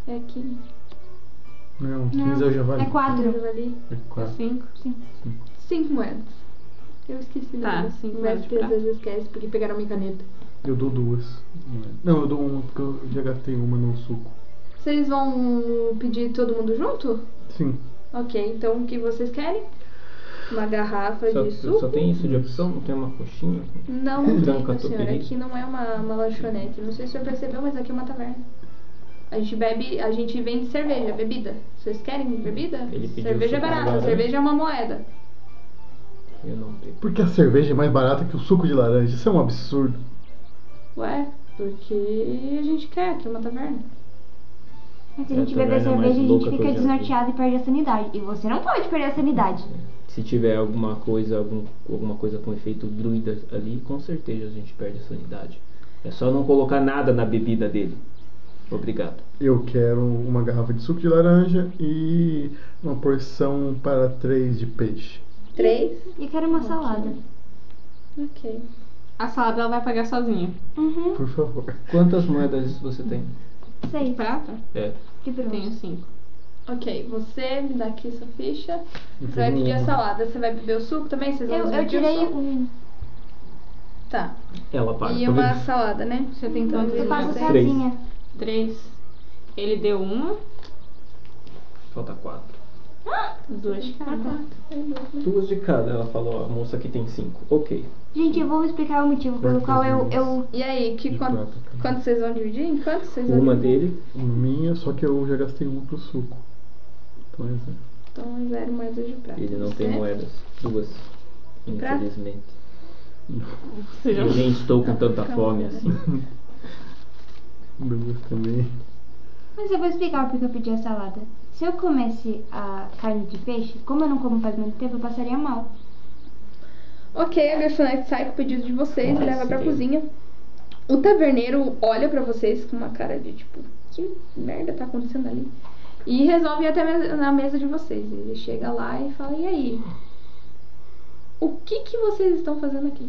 É aqui. Não, 15 é o javali. É quatro. Ali. É quatro. Cinco. Cinco moedas. Eu esqueci Tá, delas. cinco O moedas de mestre às vezes esquece porque pegaram minha caneta. Eu dou duas. Não, eu dou uma porque eu já gastei uma no suco. Vocês vão pedir todo mundo junto? Sim. Ok, então o que vocês querem? Uma garrafa Só, de suco? só tem isso de opção? Não tem uma coxinha? Não, não tem, senhor. Aqui não é uma, uma lanchonete. Não sei se o senhor percebeu, mas aqui é uma taverna. A gente bebe, a gente vende cerveja, bebida. Vocês querem bebida? Cerveja é barata, cerveja é uma moeda. Eu não tenho. Porque a cerveja é mais barata que o suco de laranja. Isso é um absurdo. Ué, porque a gente quer, aqui é uma taverna. Mas se É a a gente beber cerveja, a gente fica desnorteado e perde a sanidade. E você não pode perder a sanidade. Se tiver alguma coisa, algum, alguma coisa com efeito druida ali, com certeza a gente perde a sanidade. É só não colocar nada na bebida dele. Obrigado. Eu quero uma garrafa de suco de laranja e uma porção para três de peixe. Três. E quero uma salada. Ok. A salada ela vai pagar sozinha. Uhum. Por favor. Quantas moedas você tem? Seis. Prata? É. De Tenho bronze. cinco. Ok, você me dá aqui sua ficha. Você vai tenho pedir a salada. Você vai beber o suco também? Vocês vão Eu, eu dividir o tirei suco? um. Tá. Ela paga. E uma salada, né? Você tem Então, quantas Eu faço moedas? Três. sozinha. Três. Ele deu uma, Falta quatro. duas de cada. Duas de cada, ela falou. A moça aqui tem cinco. Ok. Gente, eu vou explicar o motivo pelo qual eu, eu. E aí, que quanto, quanto vocês vão dividir? Em quanto vocês vão Uma dividir? dele. Minha, só que eu já gastei uma pro suco. Então é zero. Então é zero moedas de prata. Ele não tem Certo? moedas. Duas. Prata? Infelizmente. Você já... Eu nem estou com tanta Calma, fome né? assim. [LAUGHS] Duas também. Mas eu vou explicar porque eu pedi a salada. Se eu comesse a carne de peixe, como eu não como faz muito tempo, eu passaria mal. Ok, a garçonete sai com o pedido de vocês e leva pra sim. cozinha. O taverneiro olha pra vocês com uma cara de tipo, que merda tá acontecendo ali? E resolve ir até na mesa de vocês. Ele chega lá e fala: E aí? O que que vocês estão fazendo aqui?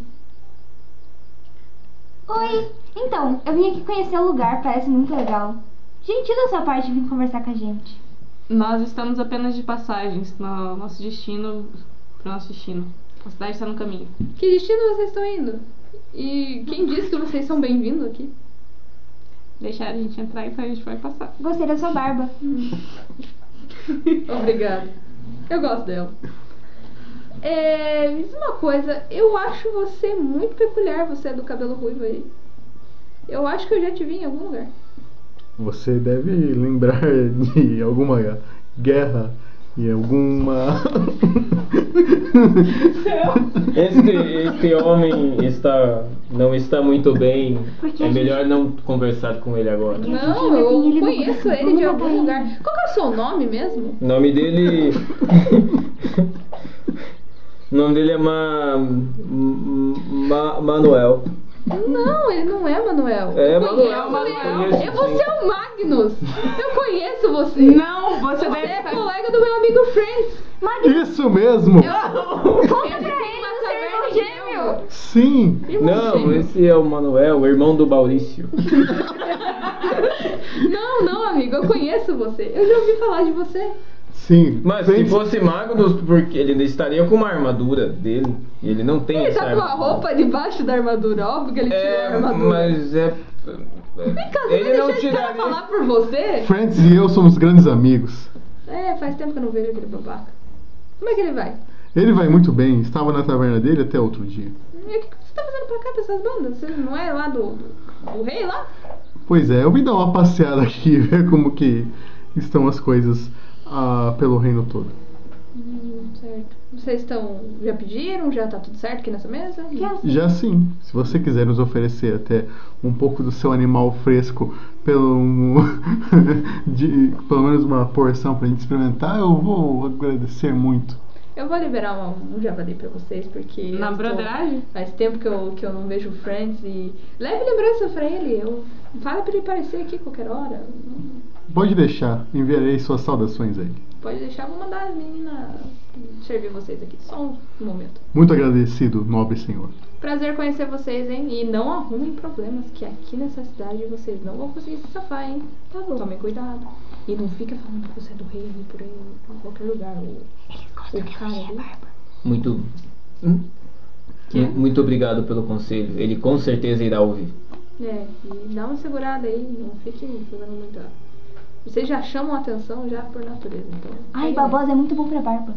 Oi! Então, eu vim aqui conhecer o lugar, parece muito legal. Gentil da sua parte vir conversar com a gente. Nós estamos apenas de passagens no nosso destino, pro nosso destino. A cidade está no caminho. Que destino vocês estão indo? E quem disse que vocês são bem-vindos aqui? Deixar a gente entrar e a gente vai passar. Gostei da sua barba. [LAUGHS] Obrigada. Eu gosto dela. É, me diz uma coisa, eu acho você muito peculiar, você é do cabelo ruivo aí. Eu acho que eu já te vi em algum lugar. Você deve lembrar [LAUGHS] de alguma guerra e alguma. [LAUGHS] Este, este homem está, não está muito bem. Porque É a gente- melhor não conversar com ele agora. Não, eu conheço ele de algum lugar. Qual que é o seu nome mesmo? O nome dele. o [LAUGHS] nome dele é Ma, Ma- Manuel. Não, ele não é Manuel. É eu Manuel, conheço Manuel. Eu, você é o Magnus. Eu conheço você. Não, você Você deve é estar... colega do meu amigo Friends. Isso mesmo! Conta pra ele do seu irmão gêmeo. Sim! Não, esse é o Manuel, o irmão do Maurício. [LAUGHS] Não, não, amigo, eu conheço você. Eu já ouvi falar de você. Sim. Mas se fosse Magnus, porque ele estaria com uma armadura dele. E ele não tem Ele essa tá com a roupa debaixo da armadura, óbvio que ele tirou a É, armadura. mas é. Vem cá, você ele vai não deixar esse tiraria. falar por você? Friends e eu somos grandes amigos. É, faz tempo que eu não vejo aquele babaca. Como é que ele vai? Ele vai muito bem, estava na taverna dele até outro dia. E o que você tá fazendo pra cá, pra essas bandas? Você não é lá do, do, do rei lá? Pois é, eu vim dar uma passeada aqui, [LAUGHS] ver como que estão as coisas ah, pelo reino todo. Hum, certo. Vocês estão. Já pediram? Já tá tudo certo aqui nessa mesa? Já. Já sim, se você quiser nos oferecer até um pouco do seu animal fresco pelo, [LAUGHS] de, pelo menos uma porção pra gente experimentar, eu vou agradecer muito. Eu vou liberar uma- um javali pra vocês, porque. Na broderagem? Faz tempo que eu, que eu não vejo o Friends e. Leve lembrança pra ele. Eu... Fala pra ele aparecer aqui qualquer hora. Pode deixar, enviarei suas saudações a ele. Pode deixar, vou mandar as meninas servir vocês aqui. Só um momento. Muito agradecido, nobre senhor. Prazer conhecer vocês, hein? E não arrumem problemas, que aqui nessa cidade vocês não vão conseguir se safar, hein? Tá bom. Tomem cuidado. E não fica falando que você é do rei por aí, em qualquer lugar. O, o cara ali. Muito. Hum? Que- Muito obrigado pelo conselho. Ele com certeza irá ouvir. É, e dá uma segurada aí, não fique fazendo muita. Vocês já chamam a atenção já por natureza, então. Ai, babosa é muito bom pra barba.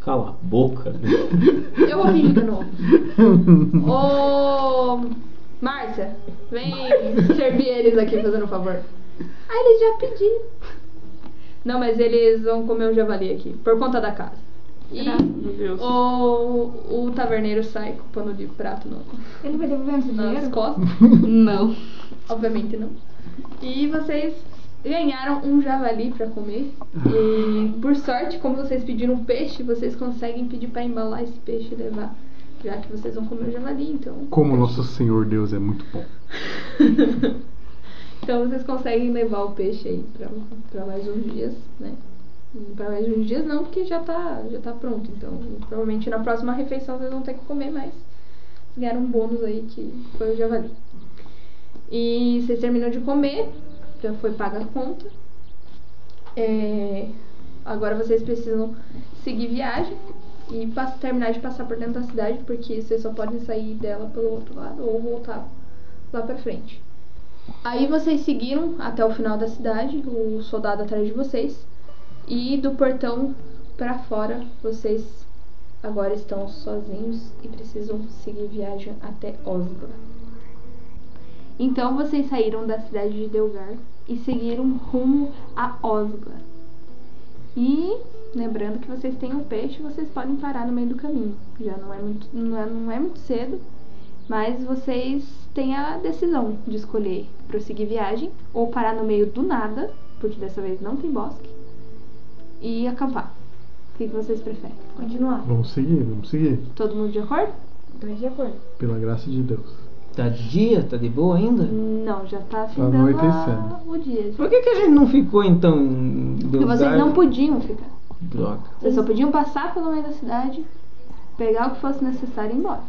Cala a boca. Eu vou fingir de novo. Ô. Márcia, vem [LAUGHS] servir eles aqui fazendo um favor. Ah, eles já pediram. Não, mas eles vão comer um javali aqui, por conta da casa. E Meu Deus. o, o taverneiro sai com o pano de prato no, Ele vai devolver esse nas dinheiro? costas. [LAUGHS] Não, obviamente não. E vocês ganharam um javali pra comer. E por sorte, como vocês pediram peixe, vocês conseguem pedir pra embalar esse peixe e levar. Já que vocês vão comer o javali, então. Como nosso senhor Deus é muito bom. [LAUGHS] Então vocês conseguem levar o peixe aí pra, pra mais uns dias, né? Pra mais uns dias não, porque já tá, já tá pronto. Então, provavelmente na próxima refeição vocês vão ter que comer, mas vocês ganharam um bônus aí que foi o javali. E vocês terminam de comer, já foi paga a conta. É, agora vocês precisam seguir viagem e terminar de passar por dentro da cidade, porque vocês só podem sair dela pelo outro lado ou voltar lá pra frente. Aí vocês seguiram até o final da cidade, o soldado atrás de vocês, e do portão pra fora vocês agora estão sozinhos e precisam seguir viagem até Osgla. Então vocês saíram da cidade de Delgar e seguiram rumo a Osgla. E lembrando que vocês têm um peixe, vocês podem parar no meio do caminho. Já não é muito, não é, não é muito cedo, mas vocês têm a decisão de escolher prosseguir viagem ou parar no meio do nada, porque dessa vez não tem bosque, e acampar. O que, que vocês preferem? Continuar. Vamos seguir, vamos seguir. Todo mundo de acordo? Dois de acordo. Pela graça de Deus. Tá de dia? Tá de boa ainda? Não, já tá Tá findando anoitecendo. a- o dia. Por que, que a gente não ficou então Porque lugar... vocês não podiam ficar. Droga. Vocês só podiam passar pelo meio da cidade, pegar o que fosse necessário e ir embora.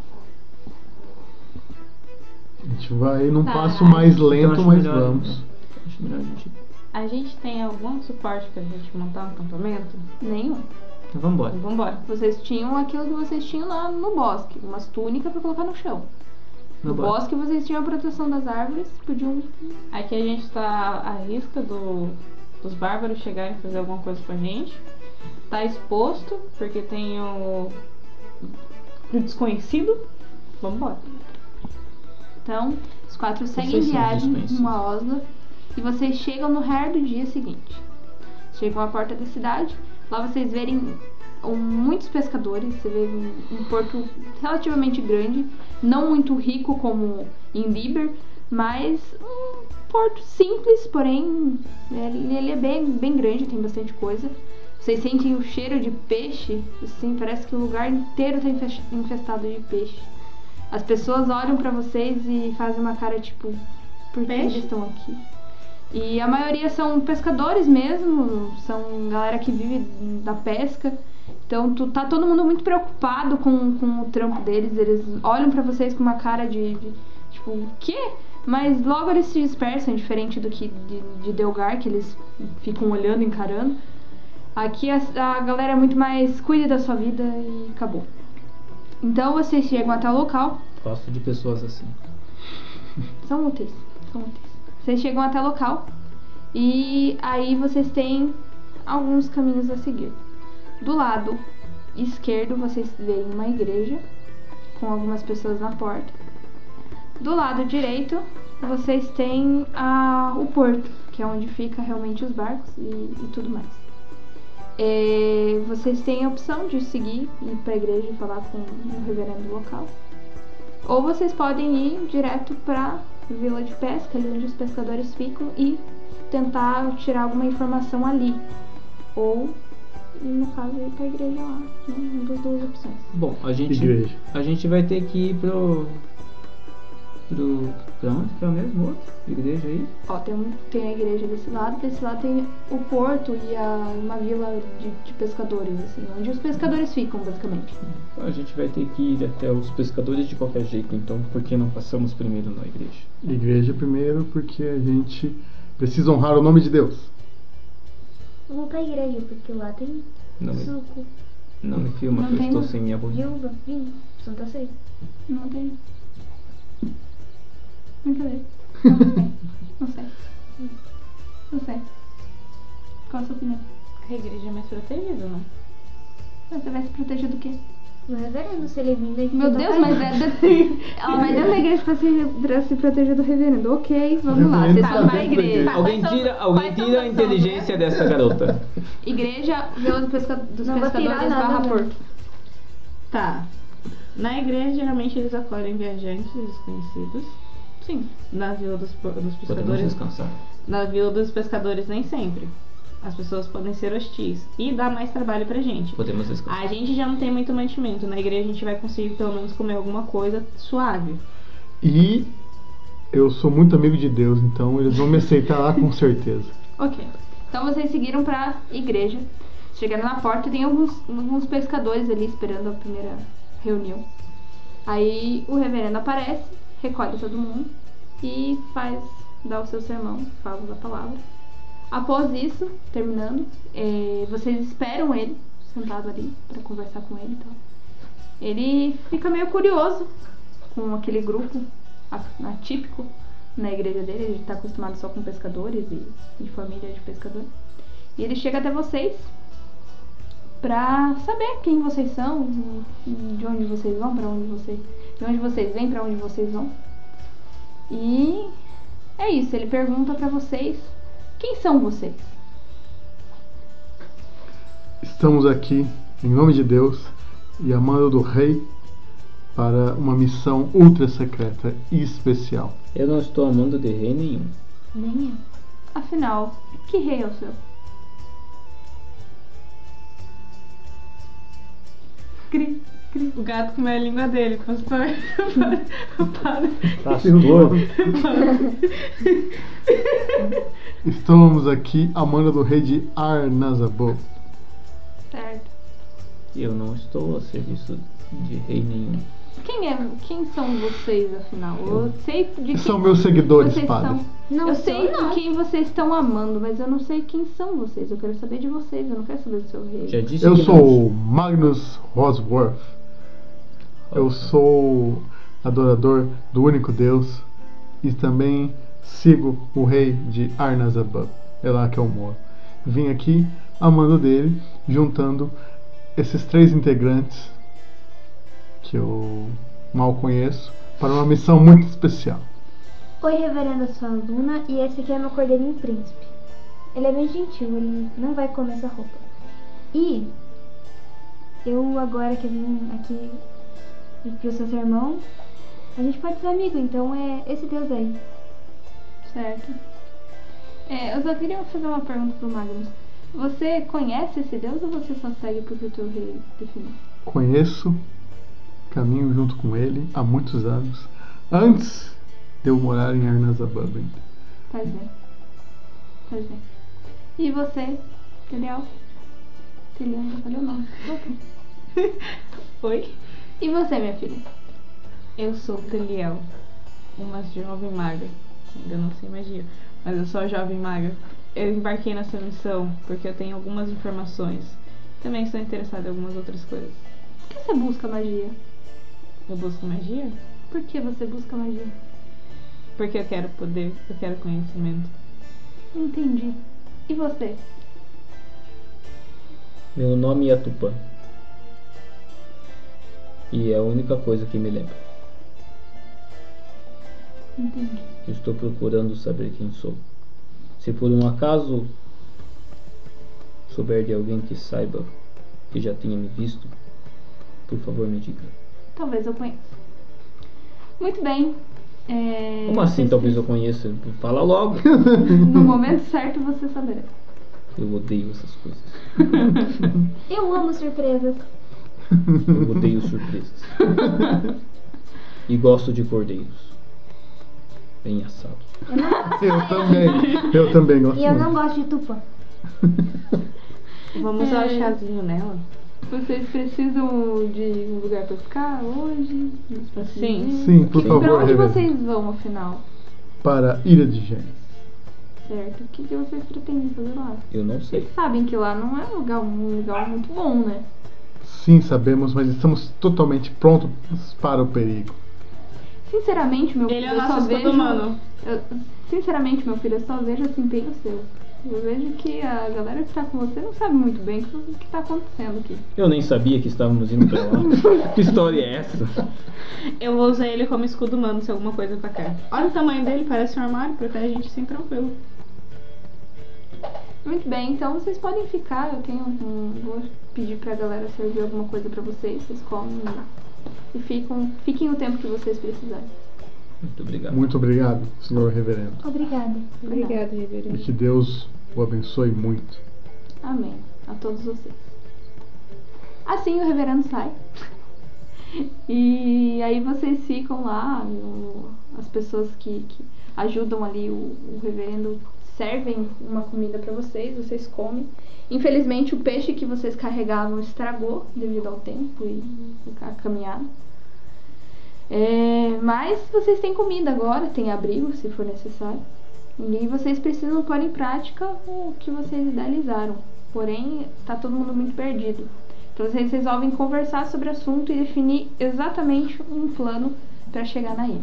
A gente vai num Tá, passo mais Então lento, acho mas melhor- vamos. Acho melhor a gente. A gente tem algum suporte pra gente montar um acampamento? Nenhum. Então vambora. Então vambora. Vocês tinham aquilo que vocês tinham lá no bosque, umas túnicas pra colocar no chão. No bosque vocês tinham a proteção das árvores, podiam. Aqui a gente tá à risca do, dos bárbaros chegarem e fazer alguma coisa com a gente. Tá exposto, porque tem o, o desconhecido. Vambora. Então, os quatro seguem Vocês viagem rumo a Oslo e vocês chegam no raiar do dia seguinte. Chegam à porta da cidade, lá vocês verem muitos pescadores, você vê um, um porto relativamente grande, não muito rico como em Liber, mas um porto simples, porém ele, ele é bem, bem grande, tem bastante coisa. Vocês sentem o cheiro de peixe, assim, parece que o lugar inteiro está infestado de peixe. As pessoas olham pra vocês e fazem uma cara tipo, por que eles estão aqui? E a maioria são pescadores mesmo, são galera que vive da pesca. Então tu, tá todo mundo muito preocupado com, com o trampo deles. Eles olham pra vocês com uma cara de, de, tipo, o quê? Mas logo eles se dispersam, diferente do que de, de Delgar, que eles ficam olhando, encarando. Aqui a, a galera é muito mais cuide da sua vida e acabou. Então vocês chegam até o local, Gosto de pessoas assim. [LAUGHS] são úteis, são úteis. Vocês chegam até o local e aí vocês têm alguns caminhos a seguir. Do lado esquerdo vocês veem uma igreja com algumas pessoas na porta. Do lado direito vocês têm a, o porto, que é onde fica realmente os barcos e, e tudo mais. É, vocês têm a opção de seguir, ir para a igreja e falar com o reverendo local. Ou vocês podem ir direto para vila de pesca, ali onde os pescadores ficam, e tentar tirar alguma informação ali. Ou, no caso, ir para a igreja lá. Né? Uma das duas opções. Bom, a gente, Igreja. a gente vai ter que ir pro pro. pra onde que é o mesmo outro? Igreja aí? Ó, tem, um- tem a igreja desse lado, desse lado tem o porto e a, uma vila de, de pescadores, assim, onde os pescadores ficam, basicamente. A gente vai ter que ir até os pescadores de qualquer jeito, então por que não passamos primeiro na igreja? Igreja primeiro, porque a gente precisa honrar o nome de Deus. Eu vou pra igreja, porque lá tem Não me, suco, não me filma Não que eu estou não. sem minha bolinha. viúva, vinho, Santa Ceia. Não tem. Brincadeira. Não sei. Não sei. Não sei. Qual a sua opinião? A igreja é mais protegida, não? Você vai se proteger do quê? No reverendo, se ele vir daqui. Meu eu tô Deus, caindo. [LAUGHS] mas é da... Ela vai dentro da igreja pra se, pra se proteger do reverendo. Ok, vamos lá. Vocês pra tá igreja. Alguém tira, alguém tira a inteligência dessa garota. Igreja, Vila dos, pesca... dos Não vou tirar Pescadores nada, barra não. Porto. Tá. Na igreja, geralmente eles acolhem viajantes desconhecidos. Sim. Na vila dos, dos Podemos pescadores. descansar. Na vila dos pescadores, nem sempre. As pessoas podem ser hostis. E dá mais trabalho pra gente. Podemos descansar. A gente já não tem muito mantimento. Na igreja a gente vai conseguir pelo menos comer alguma coisa suave. E eu sou muito amigo de Deus, então eles vão me aceitar lá com certeza. [LAUGHS] Ok. Então vocês seguiram pra igreja. Chegaram na porta e tem alguns, alguns pescadores ali esperando a primeira reunião. Aí o reverendo aparece, recolhe todo mundo e faz, dá o seu sermão, fala da palavra. Após isso, terminando, eh, vocês esperam ele sentado ali pra conversar com ele e tal. Ele fica meio curioso com aquele grupo atípico na igreja dele, ele está acostumado só com pescadores e, família de pescadores. E ele chega até vocês pra saber quem vocês são, de onde vocês vão, para onde vocês, de onde vocês vêm, para onde vocês vão. E é isso, ele pergunta pra vocês quem são vocês. Estamos aqui, em nome de Deus e a mando do Rei, para uma missão ultra secreta e especial. Eu não estou amando de rei nenhum. Nem eu. Afinal, que rei é o seu? Cri, cri. O gato comeu a língua dele, pastor. Para. Pastor, Estamos aqui a mando do Rei de Arnazabô. Certo. eu não estou a serviço de rei nenhum. Quem é? Quem são vocês, afinal? Eu sei de quem São meus seguidores, padre. são. Não eu sei não. de quem vocês estão amando, mas eu não sei quem são vocês. Eu quero saber de vocês, eu não quero saber do seu rei. Já disse Eu que sou o Magnus Rosworth. Eu sou adorador do único Deus e também sigo o rei de Arnazabab. É lá que eu moro. Vim aqui amando dele, juntando esses três integrantes que eu mal conheço para uma missão muito especial. Oi, reverenda, sou a Luna e esse aqui é meu cordeirinho príncipe. Ele é bem gentil, ele não vai comer essa roupa. E eu agora que vim aqui pro seu sermão, a gente pode ser amigo, então é esse Deus aí. Certo. É, eu só queria fazer uma pergunta pro Magnus. Você conhece esse Deus ou você só segue porque o teu rei definiu? Conheço, caminho junto com ele há muitos anos, antes de eu morar em Arnazabab ainda. Faz bem. Faz bem. E você, Telial? Telial, já falei o nome. [LAUGHS] Oi? E você, minha filha? Eu sou Teliel, uma jovem maga. Ainda não sei magia, mas eu sou a jovem maga. Eu embarquei nessa missão porque eu tenho algumas informações. Também estou interessada em algumas outras coisas. Por que você busca magia? Eu busco magia Por que você busca magia? porque eu quero poder, eu quero conhecimento. Entendi. E você? Meu nome é Tupã. E é a única coisa que me lembra. Entendi. Estou procurando saber quem sou. Se por um acaso souber de alguém que saiba que já tenha me visto, por favor me diga. Talvez eu conheça. Muito bem. É, Como assim vocês- talvez eu conheça? Fala logo. [LAUGHS] No momento certo você saberá. Eu odeio essas coisas. [LAUGHS] [LAUGHS] Eu amo surpresas. Eu odeio surpresas. [LAUGHS] E gosto de cordeiros. Bem assado. Eu também. Eu também gosto E eu não muito. gosto de tupã. Vamos dar o chazinho nela? Vocês precisam de um lugar pra ficar hoje? Sim. Sim, por E favor, pra onde reverendo. vocês vão, afinal? Para Ilha de Gênesis. Certo? O que, que vocês pretendem fazer lá? Eu não sei. Vocês sabem que lá não é um lugar, um lugar muito bom, né? Sim, sabemos, mas estamos totalmente prontos para o perigo. Sinceramente, meu Ele é filho, o eu só nosso vejo... escudo humano. eu- sinceramente, meu filho, eu só vejo assim, empenho seu. Eu vejo que a galera que tá com você não sabe muito bem o que, o que tá acontecendo aqui. Eu nem sabia que estávamos indo pra lá. [LAUGHS] que história é essa? Eu vou usar ele como escudo humano se alguma coisa atacar. Olha o tamanho dele, parece um armário, protege a gente sem tranquilo. Muito bem, então vocês podem ficar. Eu tenho um. Vou pedir pra galera servir alguma coisa pra vocês. Vocês comem e ficam, fiquem o tempo que vocês precisarem. Muito obrigado. Muito obrigado, senhor reverendo. Obrigada. Obrigada, E reverendo. que Deus o abençoe muito. Amém. A todos vocês. Assim o reverendo sai. E aí vocês ficam lá, no- as pessoas que, que ajudam ali o, o reverendo servem uma comida pra vocês, vocês comem. Infelizmente o peixe que vocês carregavam estragou devido ao tempo e a caminhada. É, mas vocês têm comida agora, têm abrigo se for necessário. E vocês precisam pôr em prática o que vocês idealizaram. Porém, tá todo mundo muito perdido. Então vocês resolvem conversar sobre o assunto e definir exatamente um plano para chegar na ilha.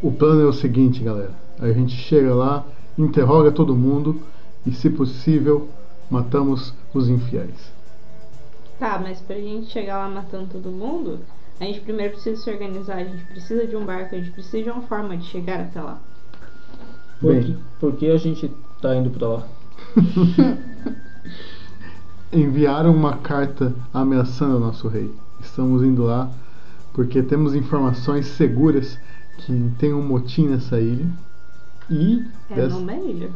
O plano é o seguinte, galera. A gente chega lá, interroga todo mundo e, se possível, matamos os infiéis. Tá, mas pra gente chegar lá matando todo mundo, a gente primeiro precisa se organizar, a gente precisa de um barco, a gente precisa de uma forma de chegar até lá. Por, Bem. que, por que a gente tá indo pra lá? [LAUGHS] Enviaram uma carta ameaçando o nosso rei. Estamos indo lá porque temos informações seguras que tem um motim nessa ilha. E É dessa- numa ilha.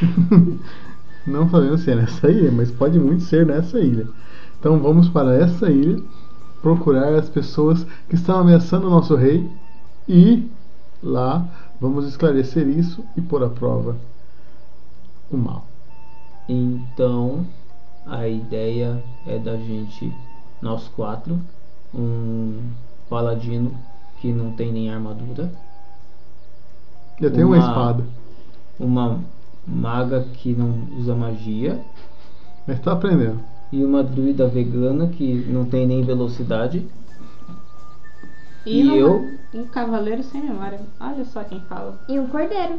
[LAUGHS] não sabemos se é nessa ilha, mas pode muito ser nessa ilha. Então vamos para essa ilha procurar as pessoas que estão ameaçando o nosso rei e lá vamos esclarecer isso e pôr à prova o mal. Então, a ideia é da gente, nós quatro, um paladino que não tem nem armadura, Eu tenho uma, Uma- espada, uma maga que não usa magia mas tá aprendendo. e uma druida vegana que não tem nem velocidade. E, E eu? Um cavaleiro sem memória. Olha só quem fala. E um cordeiro.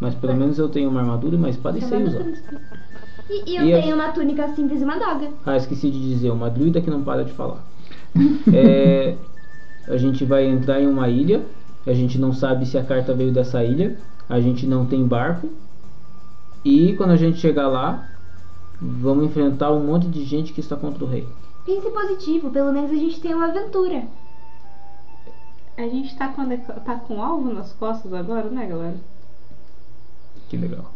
Mas pelo menos eu tenho uma armadura e uma espada e sei usar. E, e eu E a- tenho uma túnica simples e uma daga. Ah, esqueci de dizer, uma druida que não para de falar. [LAUGHS] É, a gente vai entrar em uma ilha, a gente não sabe se a carta veio dessa ilha, a gente não tem barco. E quando a gente chegar lá, vamos enfrentar um monte de gente que está contra o rei. Pense positivo, pelo menos a gente tem uma aventura. A gente tá com, tá com um alvo nas costas agora, né, galera? Que legal.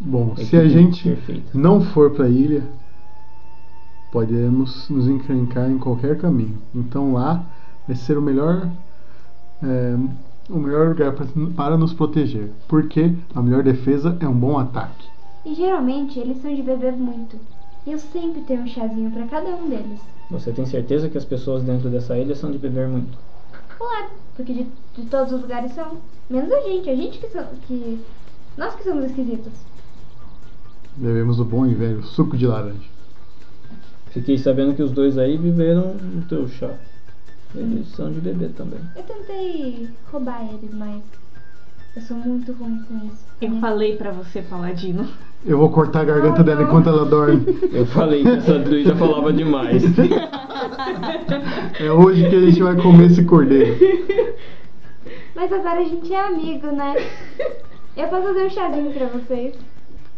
Bom, É se a gente perfeito. não for para a ilha, podemos nos encrencar em qualquer caminho. Então lá vai ser o melhor é, o melhor lugar para nos proteger, porque a melhor defesa é um bom ataque. E geralmente eles são de beber muito. E eu sempre tenho um chazinho pra cada um deles. Você tem certeza que as pessoas dentro dessa ilha são de beber muito? Claro, porque de, de todos os lugares são. Menos a gente, a gente que são. Que, nós que somos esquisitos. Bebemos o bom e velho suco de laranja. Fiquei sabendo que os dois aí beberam o teu chá. São de beber também. Eu tentei roubar eles, mas eu sou muito ruim com isso. Eu falei pra você, Paladino. Eu vou cortar a garganta Oh, dela não. enquanto ela dorme. [LAUGHS] Eu falei que essa druida falava demais. É hoje que a gente vai comer esse cordeiro. Mas agora a gente é amigo, né? Eu posso fazer um chazinho pra vocês.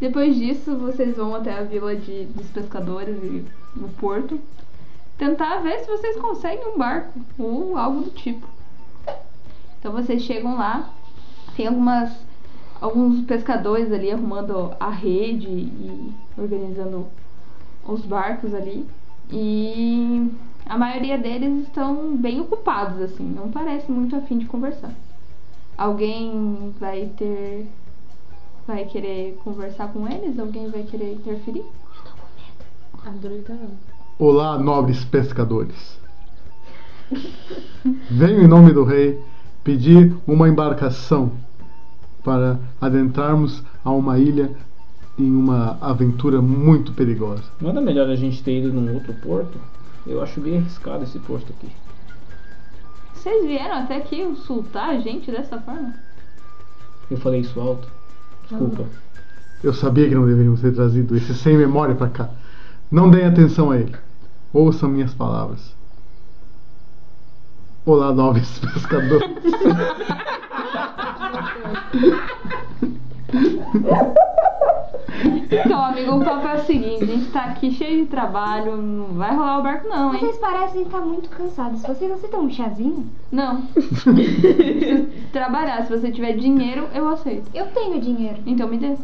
Depois disso, vocês vão até a vila de, dos pescadores e no porto tentar ver se vocês conseguem um barco ou algo do tipo. Então vocês chegam lá, tem algumas alguns pescadores ali arrumando a rede e organizando os barcos ali. E a maioria deles estão bem ocupados assim, não parece muito afim de conversar. Alguém vai ter. Vai querer conversar com eles? Alguém vai querer interferir? A druida não. Olá, nobres pescadores. Venho em nome do rei pedir uma embarcação para adentrarmos a uma ilha em uma aventura muito perigosa. Não era melhor a gente ter ido num outro porto? Eu acho bem arriscado esse porto aqui. Vocês vieram até aqui insultar a gente dessa forma? Eu falei isso alto. Desculpa. Eu sabia que não deveríamos ter trazido esse sem memória para cá. Não deem atenção a ele. Ouçam minhas palavras. Olá, nobres [LAUGHS] pescadores. Então, amigo, o papo é o seguinte: a gente tá aqui cheio de trabalho, não vai rolar o barco, não, hein? Vocês parecem estar muito cansados. Vocês aceitam um chazinho? Não. [LAUGHS] Preciso trabalhar. Se você tiver dinheiro, eu aceito. Eu tenho dinheiro. Então me dê.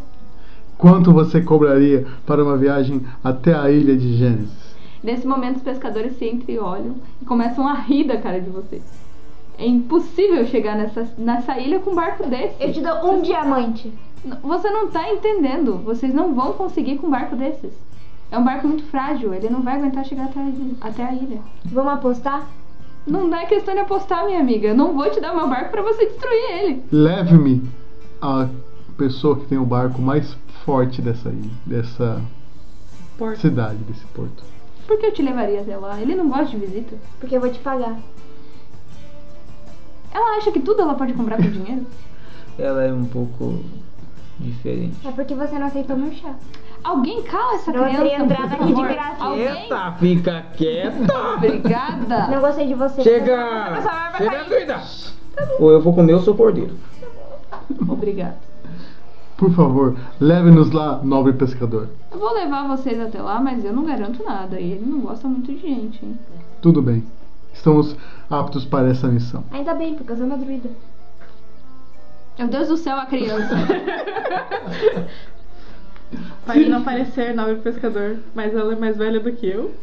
Quanto você cobraria para uma viagem até a ilha de Gênesis? Nesse momento, os pescadores se entreolham e começam a rir da cara de vocês. É impossível chegar nessa, nessa ilha com um barco desse. Eu te dou um diamante. N- Você não tá entendendo. Vocês não vão conseguir com um barco desses. É um barco muito frágil. Ele não vai aguentar chegar até a ilha. Até a ilha. Vamos apostar? Não é questão de apostar, minha amiga. Eu não vou te dar meu barco pra você destruir ele. Leve-me a pessoa que tem o barco mais forte dessa ilha, dessa Porto. cidade, desse porto. Por que eu te levaria até lá? Ele não gosta de visita. Porque eu vou te pagar. Ela acha que tudo ela pode comprar com dinheiro. [LAUGHS] Ela é um pouco diferente. É porque você não aceitou meu chá. Alguém cala essa Não, eu criança, teria entrado por aqui de graça. Alguém? fica quieta! [LAUGHS] Obrigada. Não gostei de você. Chega! Chega, doida! Ou eu vou comer o seu cordeiro. Obrigada. Por favor, leve-nos lá, nobre pescador. Eu vou levar vocês até lá, mas eu não garanto nada. E ele não gosta muito de gente, hein? Tudo bem. Estamos aptos para essa missão. Ainda bem, porque eu sou uma druida. Meu Deus do céu, a criança. [LAUGHS] Pode não parecer nobre pescador, mas ela é mais velha do que eu.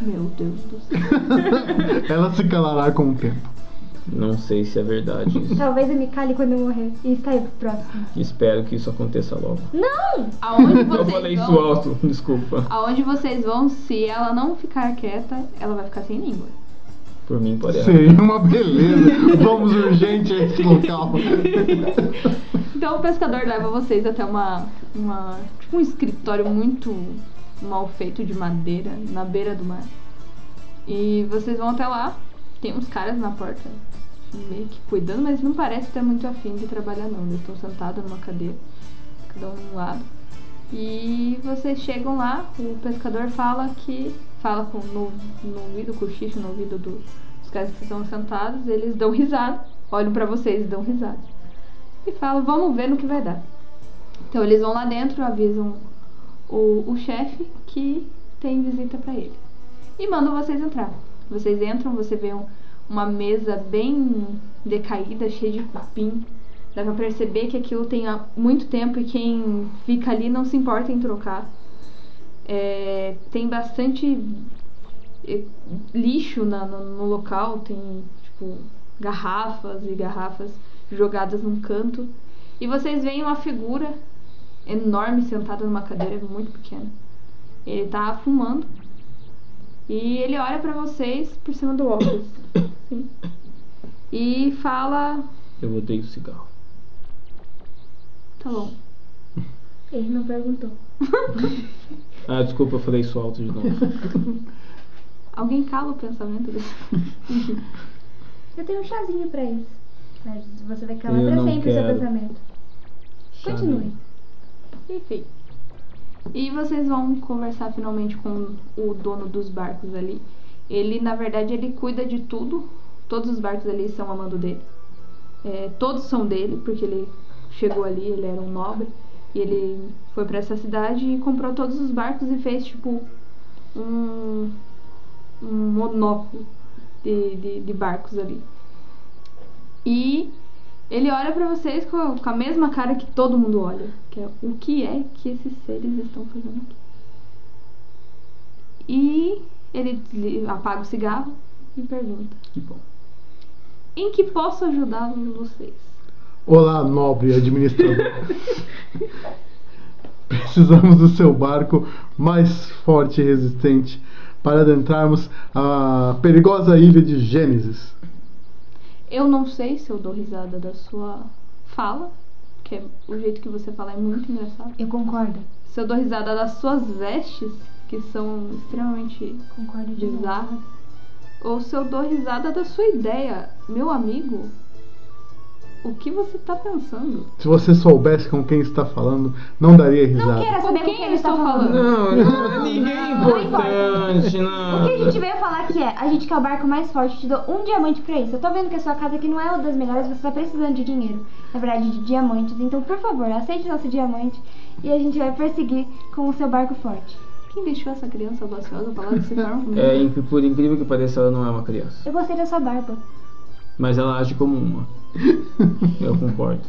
Meu Deus do céu. [LAUGHS] Ela se calará com o tempo. Não sei se é verdade isso. Talvez eu me cale quando eu morrer. E está aí pro próximo. Espero que isso aconteça logo. Não! Aonde [LAUGHS] Eu vocês falei isso vão? alto, [LAUGHS] desculpa. Aonde vocês vão, se ela não ficar quieta, ela vai ficar sem língua. Por mim pode. Seria uma beleza. Vamos urgente a esse local. Então o pescador leva vocês até uma, uma tipo um escritório muito mal feito de madeira na beira do mar. E vocês vão até lá. Tem uns caras na porta meio que cuidando, mas não parece ter muito afim de trabalhar não. Eles estão sentados numa cadeira, cada um de um lado. E vocês chegam lá, o pescador fala que. fala com, no, no ouvido, cochicho no ouvido do- dos caras que estão sentados, eles dão risada, olham pra vocês e dão risada e fala, vamos ver no que vai dar. Então eles vão lá dentro, avisam o, o chefe que tem visita pra ele. E mandam vocês entrar. Vocês entram, você vê um- uma mesa bem decaída, cheia de cupim. Dá pra perceber que aquilo tem há muito tempo e quem fica ali não se importa em trocar. É, tem bastante eh, lixo na- no, no local, tem tipo garrafas e garrafas jogadas num canto. E vocês veem uma figura enorme sentada numa cadeira muito pequena. Ele tá fumando. E ele olha pra vocês por cima do óculos. [COUGHS] assim, e fala: Eu odeio cigarro. Tá bom. [LAUGHS] Ele não perguntou. [LAUGHS] Ah, desculpa, eu falei isso alto de novo. [LAUGHS] Alguém cala o pensamento dele. Eu tenho um chazinho pra isso. Mas você vai calar Eu pra sempre o seu pensamento. Continue. Enfim. E vocês vão conversar finalmente com o dono dos barcos ali. Ele, na verdade, ele cuida de tudo. Todos os barcos ali são a mando dele. É, todos são dele, porque ele chegou ali, ele era um nobre. E ele foi pra essa cidade e comprou todos os barcos e fez, tipo, um, um monopólio de, de, de barcos ali. E ele olha pra vocês com a, com a mesma cara que todo mundo olha, que é o que é que esses seres estão fazendo aqui. E ele apaga o cigarro e pergunta: Que bom. em que posso ajudá-los vocês. Olá, nobre administrador. [LAUGHS] Precisamos do seu barco mais forte e resistente para adentrarmos a perigosa ilha de Gênesis. Eu não sei se eu dou risada da sua fala, que é, o jeito que você fala é muito engraçado. Eu concordo. Se eu dou risada das suas vestes, que são extremamente Concordo novo. bizarras, ou se eu dou risada da sua ideia. Meu amigo, o que você tá pensando? Se você soubesse com quem está falando, não daria risada. Não quero saber Com com quem quem ele está estou falando. Não, não, ninguém é não importante, O não. que a gente veio falar aqui é, a gente quer o barco mais forte, te dou um diamante pra isso. Eu tô vendo que a sua casa aqui não é uma das melhores, você tá precisando de dinheiro. Na verdade, de diamantes. Então, por favor, aceite nosso diamante e a gente vai perseguir com o seu barco forte. Quem deixou essa criança audaciosa falar dessa [LAUGHS] forma comigo? É, por incrível que pareça, ela não é uma criança. Eu gostei da sua barba. Mas ela age como uma. [LAUGHS] Eu concordo.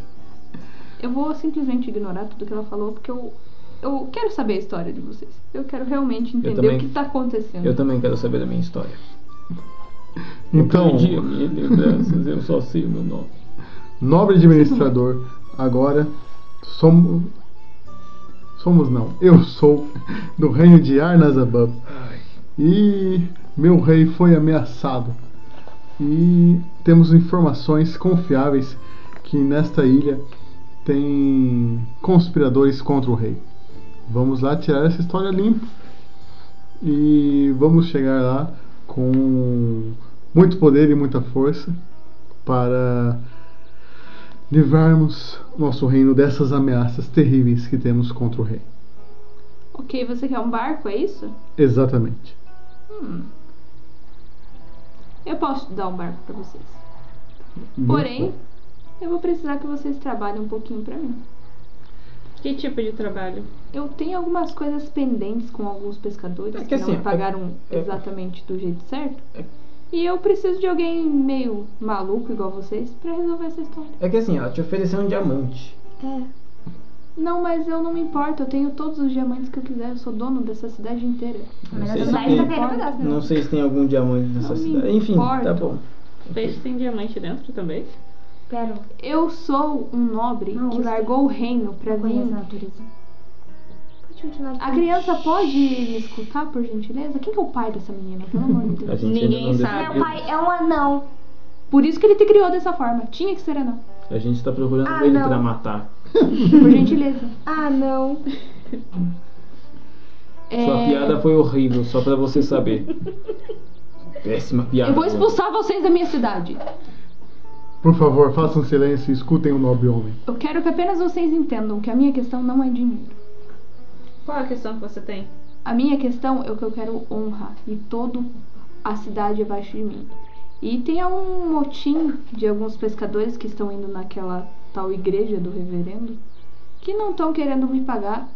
Eu vou simplesmente ignorar tudo que ela falou, porque eu, eu quero saber a história de vocês. Eu quero realmente entender também. o que tá acontecendo. Eu também quero saber da minha história. [LAUGHS] Então, Eu perdi a minha lembranças, eu só sei o meu nome. nobre administrador, agora somos. Somos não. Eu sou do reino de Arnazabab. E meu rei foi ameaçado. E temos informações confiáveis que nesta ilha tem conspiradores contra o rei. Vamos lá tirar essa história limpa. E vamos chegar lá com muito poder e muita força para livrarmos nosso reino dessas ameaças terríveis que temos contra o rei. Ok, você quer um barco, é isso? Exatamente. Hum. Eu posso dar um barco pra vocês. Porém, eu vou precisar que vocês trabalhem um pouquinho pra mim. Que tipo de trabalho? Eu tenho algumas coisas pendentes com alguns pescadores É que que, assim, não me é- pagaram é- exatamente do jeito certo. é- E eu preciso de alguém meio maluco igual vocês pra resolver essa história. É que assim, ela te ofereceu um diamante. É. Não, mas eu não me importo. Eu tenho todos os diamantes que eu quiser. Eu sou dono dessa cidade inteira. Não sei, a se cidade tem, tá querendo pedaço, não sei se tem algum diamante nessa Não me cidade. Enfim, importa. tá bom. Peixe tem diamante dentro também? Pera, Eu sou um nobre Não, que você- largou o reino pra eu conheço a vir. natureza. Pode continuar. A criança pode me escutar, por gentileza? Quem que é o pai dessa menina? Pelo amor de [LAUGHS] Deus. Ninguém sabe. Meu pai é um anão. Por isso que ele te criou dessa forma. Tinha que ser anão. A gente tá procurando Ah, ele não. pra matar. Por gentileza. Ah, não. [LAUGHS] Sua É, piada foi horrível, só pra você saber. Péssima piada. Eu vou expulsar vocês da minha cidade. Por favor, façam silêncio e escutem o nobre homem. Eu quero que apenas vocês entendam que a minha questão não é dinheiro. Qual a questão que você tem? A minha questão é o que eu quero honra e toda a cidade abaixo de mim. E tem um motim de alguns pescadores que estão indo naquela tal igreja do reverendo que não estão querendo me pagar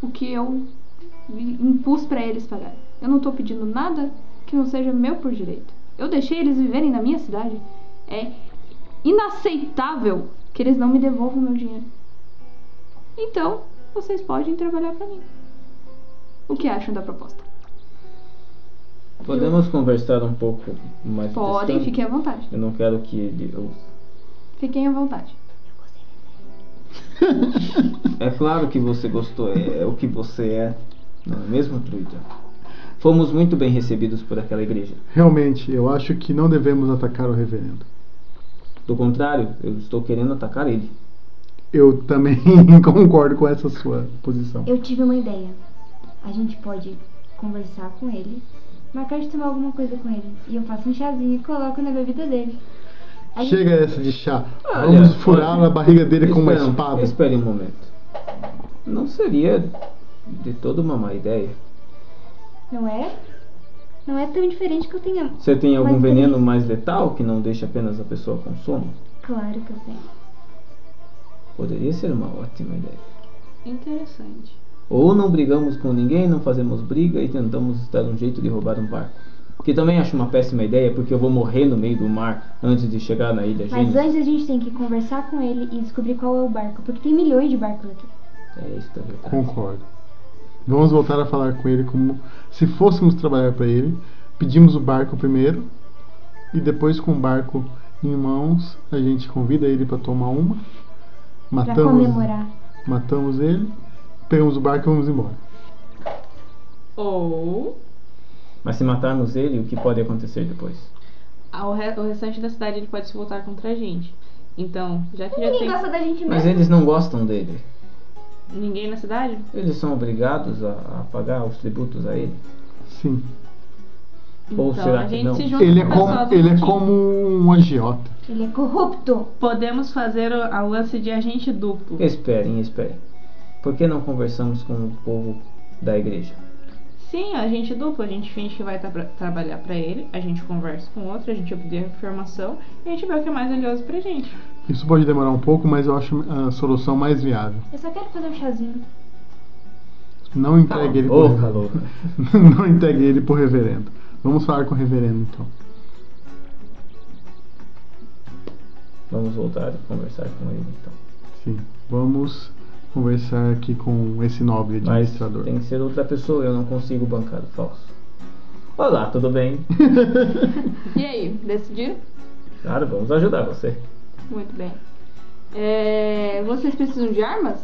o que eu impus para eles pagar. Eu não estou pedindo nada que não seja meu por direito. Eu deixei eles viverem na minha cidade. É inaceitável que eles não me devolvam meu dinheiro. Então, vocês podem trabalhar para mim. O que acham da proposta? Podemos conversar um pouco mais Podem, fiquem à vontade. Eu não quero que ouça. Fiquem à vontade. É claro que você gostou, é, é o que você é, não é mesmo, Truita? Fomos muito bem recebidos por aquela igreja. Realmente, eu acho que não devemos atacar o reverendo. Do contrário, eu estou querendo atacar ele. Eu também [LAUGHS] concordo com essa sua posição. Eu tive uma ideia. A gente pode conversar com ele, marcar de tomar alguma coisa com ele. E eu faço um chazinho e coloco na bebida dele. Chega essa de chá. Olha, Vamos furar olha, na barriga dele com uma um- espada. Espere um momento. Não seria de toda uma má ideia. Não é? Não é tão diferente que eu tenha. Você tem algum mais veneno delícia. mais letal que não deixa apenas a pessoa com sono? Claro que eu tenho. Poderia ser uma ótima ideia. Interessante. Ou não brigamos com ninguém, não fazemos briga e tentamos dar um jeito de roubar um barco. Que também acho uma péssima ideia, porque eu vou morrer no meio do mar antes de chegar na ilha Mas Gênesis. antes a gente tem que conversar com ele e descobrir qual é o barco. Porque tem milhões de barcos aqui. É isso, tá verdade. Concordo. Vamos voltar a falar com ele como se fôssemos trabalhar para ele. Pedimos o barco primeiro e depois com o barco em mãos, a gente convida ele para tomar uma. Pra Matamos, comemorar. matamos ele, pegamos o barco e vamos embora. Ou Mas se matarmos ele, o que pode acontecer depois? ao re- o restante da cidade ele pode se voltar contra a gente. Então, já que já Ninguém tem gosta da gente Mas mesmo. eles não gostam dele. ninguém na cidade, Eles são obrigados a, a pagar os tributos a ele. Sim. Ou então será a que gente não? se junta Ele é o como, ele é como um agiota. Ele é corrupto. Podemos fazer o, a lance de agente duplo. Esperem, esperem. Por que não conversamos com o povo da igreja? Sim, agente duplo, a gente finge que vai tra- trabalhar pra ele, a gente conversa com outro, a gente obtém a informação e a gente vê o que é mais valioso pra gente. Isso pode demorar um pouco, mas eu acho a solução mais viável. Eu só quero fazer um chazinho. Não entregue ele reverendo. louca. [LAUGHS] Não entregue ele pro reverendo. Vamos falar com o reverendo então. Vamos voltar e conversar com ele então. Sim. Vamos conversar aqui com esse nobre Mas administrador. tem que ser outra pessoa, eu não consigo bancar o falso. Olá, tudo bem? [LAUGHS] E aí, decidiram? Claro, vamos ajudar você. Muito bem. É, vocês precisam de armas?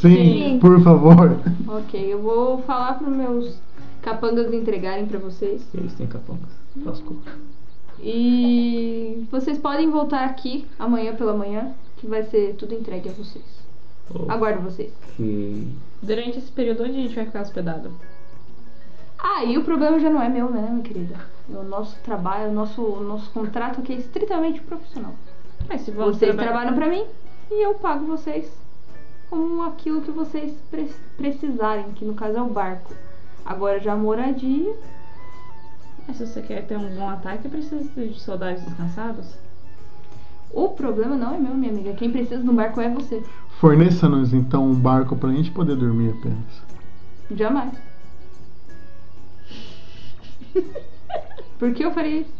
Sim, Sim. por favor. Ok, eu vou falar para meus capangas entregarem para vocês. Eles têm capangas. Lascou. E vocês podem voltar aqui amanhã pela manhã, que vai ser tudo entregue a vocês. Aguardo vocês. Ok. Durante esse período, onde a gente vai ficar hospedado? Ah, e o problema já não é meu, né, minha querida? O nosso trabalho, o nosso, o nosso contrato aqui é estritamente profissional. Mas se Vocês traba- trabalham pra mim e eu pago vocês com aquilo que vocês pre- precisarem, que no caso é o barco. Agora já a moradia. Mas se você quer ter um bom ataque, precisa de soldados descansados. O problema não é meu, minha amiga. Quem precisa de um barco é você. Forneça-nos então um barco pra gente poder dormir apenas. Jamais. Por que eu faria isso?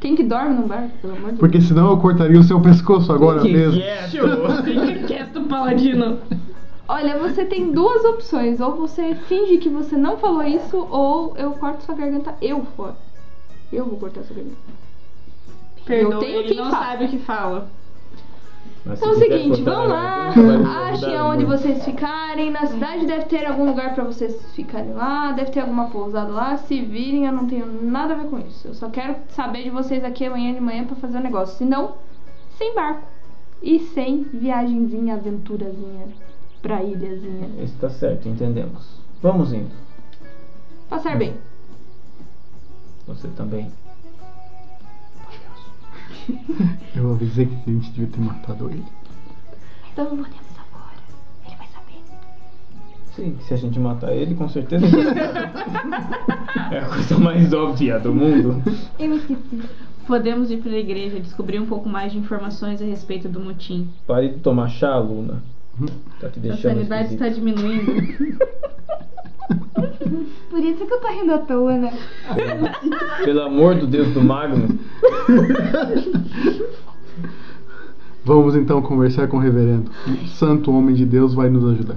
Quem que dorme num barco, pelo amor de Deus? Porque senão eu cortaria o seu pescoço agora Fique mesmo. quieto. [LAUGHS] Fica quieto, paladino. Olha, você tem duas opções. Ou você finge que você não falou isso, ou eu corto sua garganta eu fora. Eu vou cortar sua garganta. Perdoa, tenho ele quem não faça. sabe o que fala. Mas Então é o seguinte, vamos a lá. Achem muito. vocês ficarem. Na cidade deve ter algum lugar pra vocês ficarem lá. Deve ter alguma pousada lá. Se virem, eu não tenho nada a ver com isso. Eu só quero saber de vocês aqui amanhã de manhã pra fazer o negócio. Senão, sem barco. E sem viagenzinha, aventurazinha pra ilhazinha. Está certo, entendemos. Vamos indo. Passar bem. Você também. [LAUGHS] Eu avisei que a gente devia ter matado ele. Então não podemos agora. Ele vai saber. Sim, se a gente matar ele, com certeza. [LAUGHS] é a coisa mais óbvia do mundo. Eu esqueci. Podemos ir pra igreja descobrir um pouco mais de informações a respeito do motim. Pare de tomar chá, Luna. Tá te A deixando sanidade está diminuindo. [LAUGHS] Por isso que eu tô rindo à toa, né? Pelo amor do Deus do Magno. Vamos então conversar com o reverendo. O santo homem de Deus vai nos ajudar.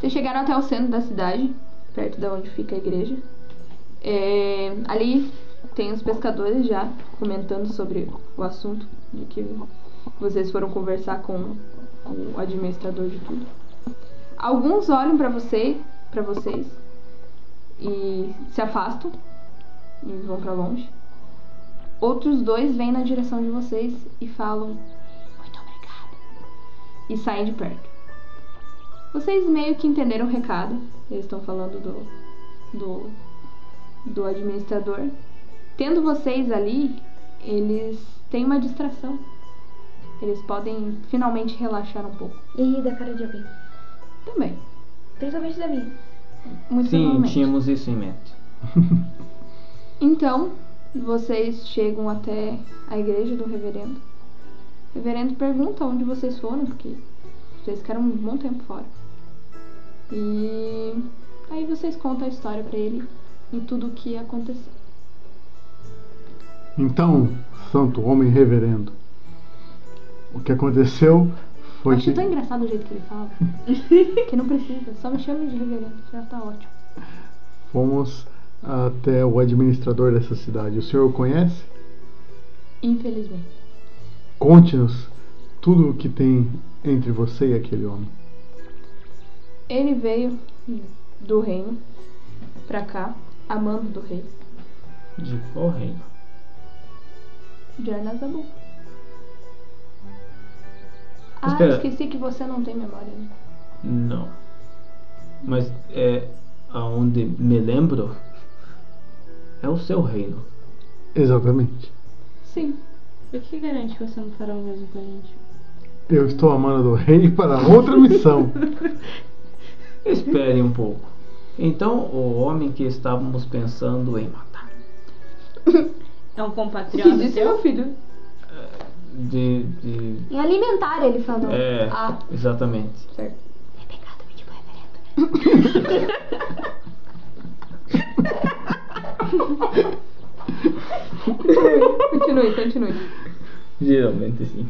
Vocês chegaram até o centro da cidade, perto da onde fica a igreja. É, ali tem os pescadores já comentando sobre o assunto de que vocês foram conversar com o administrador de tudo. Alguns olham pra você, para vocês e se afastam e vão pra longe. Outros dois vêm na direção de vocês e falam muito obrigada e saem de perto. Vocês meio que entenderam o recado. Eles estão falando do, do, do administrador. Tendo vocês ali, eles têm uma distração. Eles podem finalmente relaxar um pouco. E da cara de alguém. Também. Principalmente da minha. Muito Sim, tínhamos isso em mente. [LAUGHS] Então, vocês chegam até a igreja do reverendo. O reverendo pergunta onde vocês foram, porque vocês ficaram um bom tempo fora. E aí vocês contam a história pra ele e tudo o que aconteceu. Então, santo homem reverendo, o que aconteceu foi Acho que tão engraçado o jeito que ele fala. [LAUGHS] que não precisa, só me chame de reverendo, já tá ótimo. fomos até o administrador dessa cidade. O senhor o conhece? Infelizmente. Conte-nos tudo o que tem entre você e aquele homem. Ele veio do reino pra cá, amando do rei, De qual reino? de Arnazabu. Ah, Espera. esqueci que você não tem memória. né? Não. Mas é aonde me lembro é o seu reino. Exatamente. Sim. O que garante que você não fará o mesmo com a gente? Eu estou amando do rei para outra missão. [LAUGHS] Espere um pouco. Então, o homem que estávamos pensando em matar. É um Que compatriota disse seu? meu filho. De. de Em alimentar, ele falou. é, Ah. exatamente. Certo. É pecado pedir pro reverendo. Continue, continue. Geralmente sim.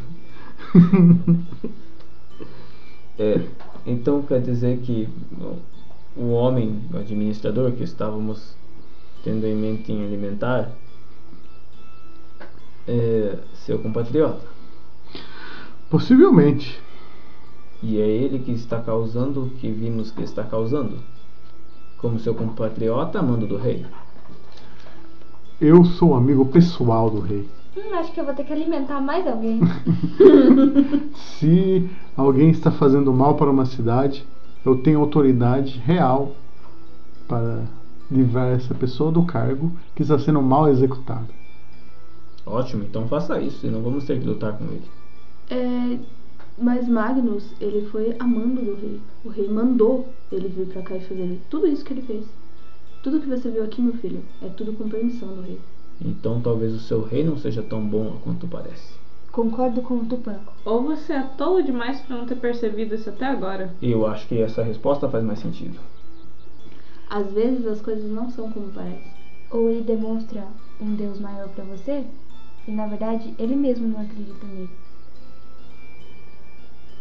É, então quer dizer que o, o homem, o administrador que estávamos tendo em mente em alimentar é seu compatriota. Possivelmente. E é ele que está causando o que vimos que está causando. Como seu compatriota, mando do rei. Eu sou amigo pessoal do rei. Hum, acho que eu vou ter que alimentar mais alguém. [LAUGHS] Se alguém está fazendo mal para uma cidade, eu tenho autoridade real para livrar essa pessoa do cargo que está sendo mal executado. Ótimo, então faça isso, senão vamos ter que lutar com ele. É, mas Magnus, ele foi amando do rei. O rei mandou ele vir pra cá e fazer tudo isso que ele fez. Tudo que você viu aqui, meu filho, é tudo com permissão do rei. Então talvez o seu rei não seja tão bom quanto parece. Concordo com o Tupã. Ou você é tolo demais pra não ter percebido isso até agora? E eu acho que essa resposta faz mais sentido. Às vezes as coisas não são como parecem. Ou ele demonstra um Deus maior pra você, e na verdade ele mesmo não acredita nele.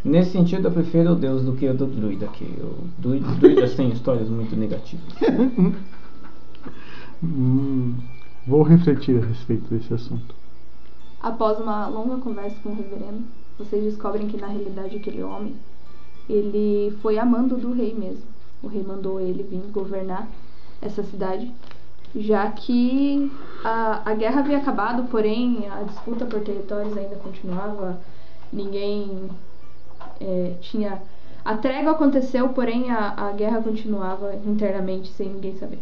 Nesse sentido, eu prefiro o Deus do que o do druida, que o druida, [LAUGHS] druidas têm histórias muito negativas. Hum, vou refletir a respeito desse assunto. Após uma longa conversa com o reverendo, vocês descobrem que na realidade aquele homem, ele foi amando do rei mesmo. O rei mandou ele vir governar essa cidade, já que a, a guerra havia acabado, porém a disputa por territórios ainda continuava. Ninguém é, tinha. A trégua aconteceu, porém a, a guerra continuava internamente sem ninguém saber.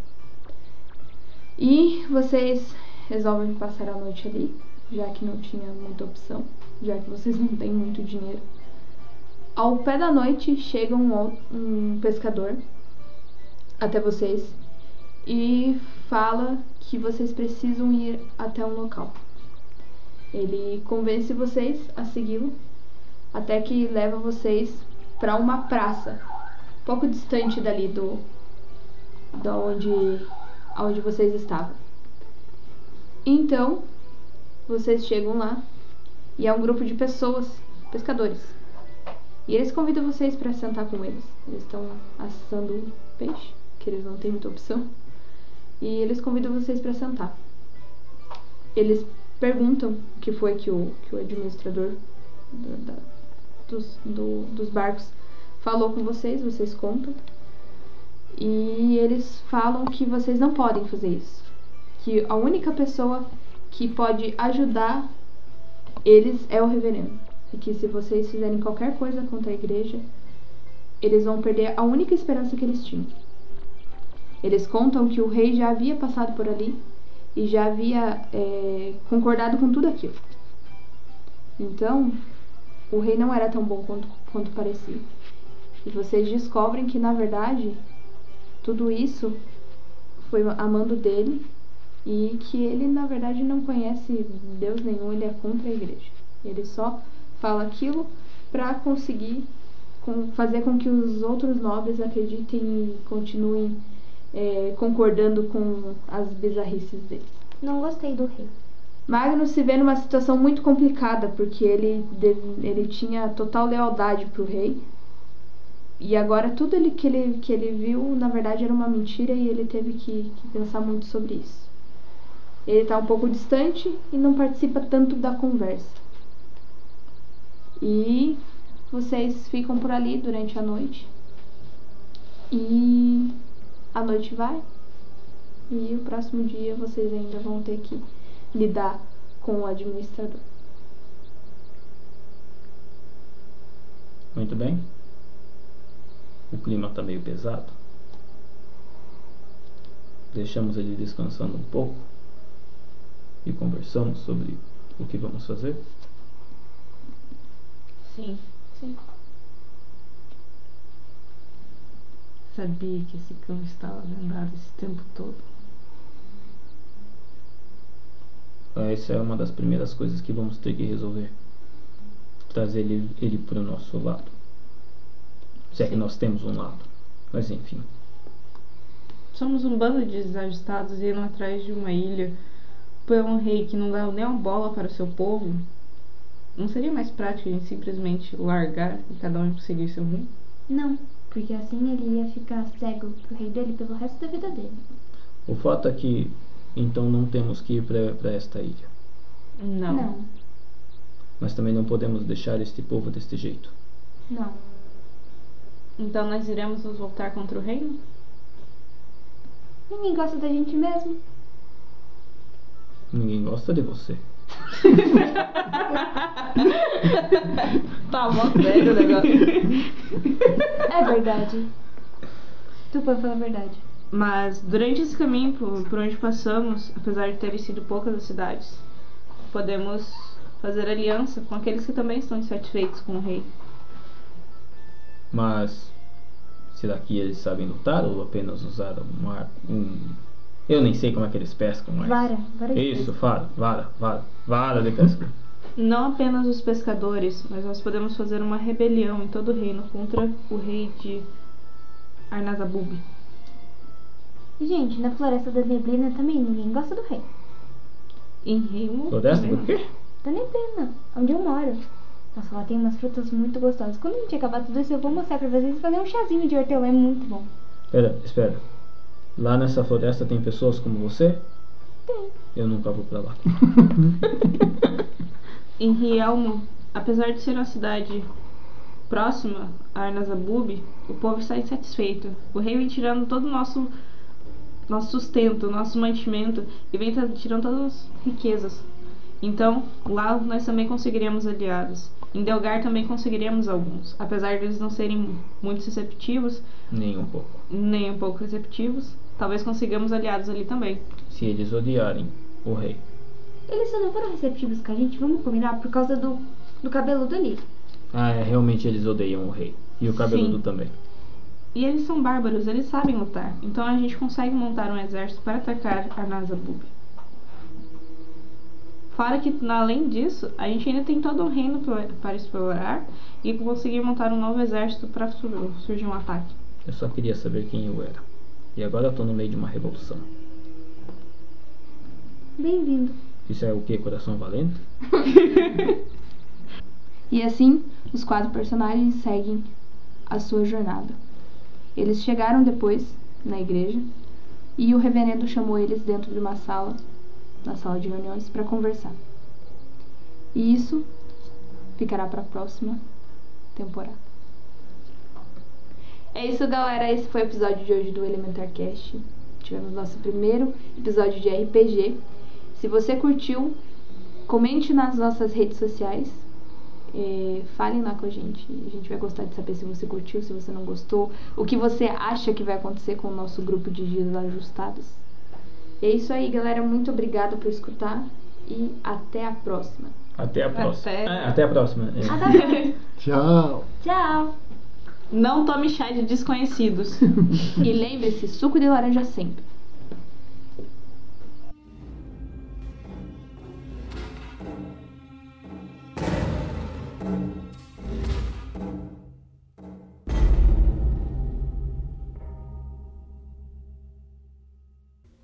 E vocês resolvem passar a noite ali, já que não tinha muita opção, já que vocês [LAUGHS] não têm muito dinheiro. Ao pé da noite chega um, um pescador até vocês e fala que vocês precisam ir até um local. Ele convence vocês a segui-lo até que leva vocês para uma praça, pouco distante dali do da onde aonde vocês estavam. Então, vocês chegam lá e é um grupo de pessoas, pescadores. E eles convidam vocês para sentar com eles. Eles estão assando peixe, que eles não têm muita opção. E eles convidam vocês para sentar. Eles perguntam o que foi que o, que o administrador da- da- dos, do- dos barcos falou com vocês, vocês contam. E eles falam que vocês não podem fazer isso. Que a única pessoa que pode ajudar eles é o reverendo. E que se vocês fizerem qualquer coisa contra a igreja, eles vão perder a única esperança que eles tinham. Eles contam que o rei já havia passado por ali e já havia é, concordado com tudo aquilo. Então, o rei não era tão bom quanto, quanto parecia. E vocês descobrem que, na verdade, tudo isso foi a mando dele e que ele, na verdade, não conhece Deus nenhum, ele é contra a igreja. Ele só fala aquilo para conseguir fazer com que os outros nobres acreditem e continuem é, concordando com as bizarrices dele. Não gostei do rei. Magnus se vê numa situação muito complicada, porque ele, deve- ele tinha total lealdade pro rei. E agora tudo ele, que, ele, que ele viu, na verdade, era uma mentira e ele teve que, que pensar muito sobre isso. Ele tá um pouco distante e não participa tanto da conversa. E vocês ficam por ali durante a noite. E a noite vai. E o próximo dia vocês ainda vão ter que lidar com o administrador. Muito bem. O clima está meio pesado. Deixamos ele descansando um pouco e conversamos sobre o que vamos fazer. Sim. Sim. Sabia que esse cão estava vendado esse tempo todo. Essa é uma das primeiras coisas que vamos ter que resolver. Trazer ele, ele para o nosso lado. Se é que nós temos um lado. Mas enfim. Somos um bando de desajustados indo atrás de uma ilha por um rei que não dá nem uma bola para o seu povo. Não seria mais prático a gente simplesmente largar e cada um seguir seu rumo? Não, porque assim ele ia ficar cego pro rei dele pelo resto da vida dele. O fato é que então não temos que ir para esta ilha. Não. Não, Mas também não podemos deixar este povo deste jeito. não. Então nós iremos nos voltar contra o reino? Ninguém gosta da gente mesmo. Ninguém gosta de você. [LAUGHS] Tá mó sério o negócio. É verdade. Tu pode falar a verdade. Mas durante esse caminho por, por onde passamos, apesar de terem sido poucas as cidades, podemos fazer aliança com aqueles que também estão insatisfeitos com o rei. Mas será que eles sabem lutar ou apenas usar um arco? Um... Eu nem sei como é que eles pescam, mas. Vara, vara de Isso, vara, vara, vara, vara de pesca. Não apenas os pescadores, mas nós podemos fazer uma rebelião em todo o reino contra o rei de Arnazabub. E, gente, na Floresta das Neblinas também ninguém gosta do rei. Em Reimo. Floresta do quê? Da Neblina, onde eu moro. Nossa, lá tem umas frutas muito gostosas. Quando a gente acabar tudo isso, eu vou mostrar pra vocês e fazer um chazinho de hortelã, é muito bom. Espera, espera. Lá nessa floresta tem pessoas como você? Tem. Eu nunca vou pra lá. [LAUGHS] Em Rielmo, apesar de ser uma cidade próxima a Arnazabub, o povo está insatisfeito. O rei vem tirando todo o nosso nosso sustento, nosso mantimento e vem tirando todas as riquezas. Então, lá nós também conseguiremos aliados. Em Delgar também conseguiremos alguns, apesar de eles não serem muito receptivos, Nem um pouco. nem um pouco receptivos. Talvez consigamos aliados ali também. Se eles odiarem o rei. Eles só não foram receptivos com a gente, vamos combinar, por causa do, do cabeludo ali. Ah, é, realmente eles odeiam o rei. E o cabeludo Sim. também. E eles são bárbaros, eles sabem lutar. Então a gente consegue montar um exército para atacar Arnazabub. Fora que, além disso, a gente ainda tem todo um reino para explorar e conseguir montar um novo exército para sur- surgir um ataque. Eu só queria saber quem eu era. E agora eu tô no meio de uma revolução. Bem-vindo. Isso é o que? Coração valente? [LAUGHS] E assim, os quatro personagens seguem a sua jornada. Eles chegaram depois na igreja e o reverendo chamou eles dentro de uma sala, na sala de reuniões, para conversar. E isso ficará para a próxima temporada. É isso, galera. Esse foi o episódio de hoje do Elementar Cast. Tivemos nosso primeiro episódio de RPG. Se você curtiu, comente nas nossas redes sociais. É, falem lá com a gente. A gente vai gostar de saber se você curtiu, se você não gostou, o que você acha que vai acontecer com o nosso grupo de dias ajustados. E é isso aí, galera. Muito obrigada por escutar e até a próxima. Até a próxima. Até. Ah, até a próxima. É. [LAUGHS] Tchau! Tchau. Não tome chá de desconhecidos. [LAUGHS] E lembre-se, suco de laranja sempre.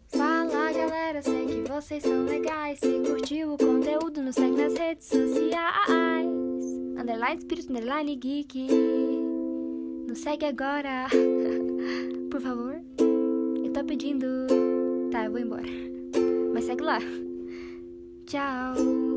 Fala galera, sei que vocês são legais. Se curtiu o conteúdo, nos segue nas redes sociais. Underline Espírito, underline Geek. Segue agora. [LAUGHS] Por favor. Eu tô pedindo. Tá, eu vou embora. Mas segue lá. Tchau.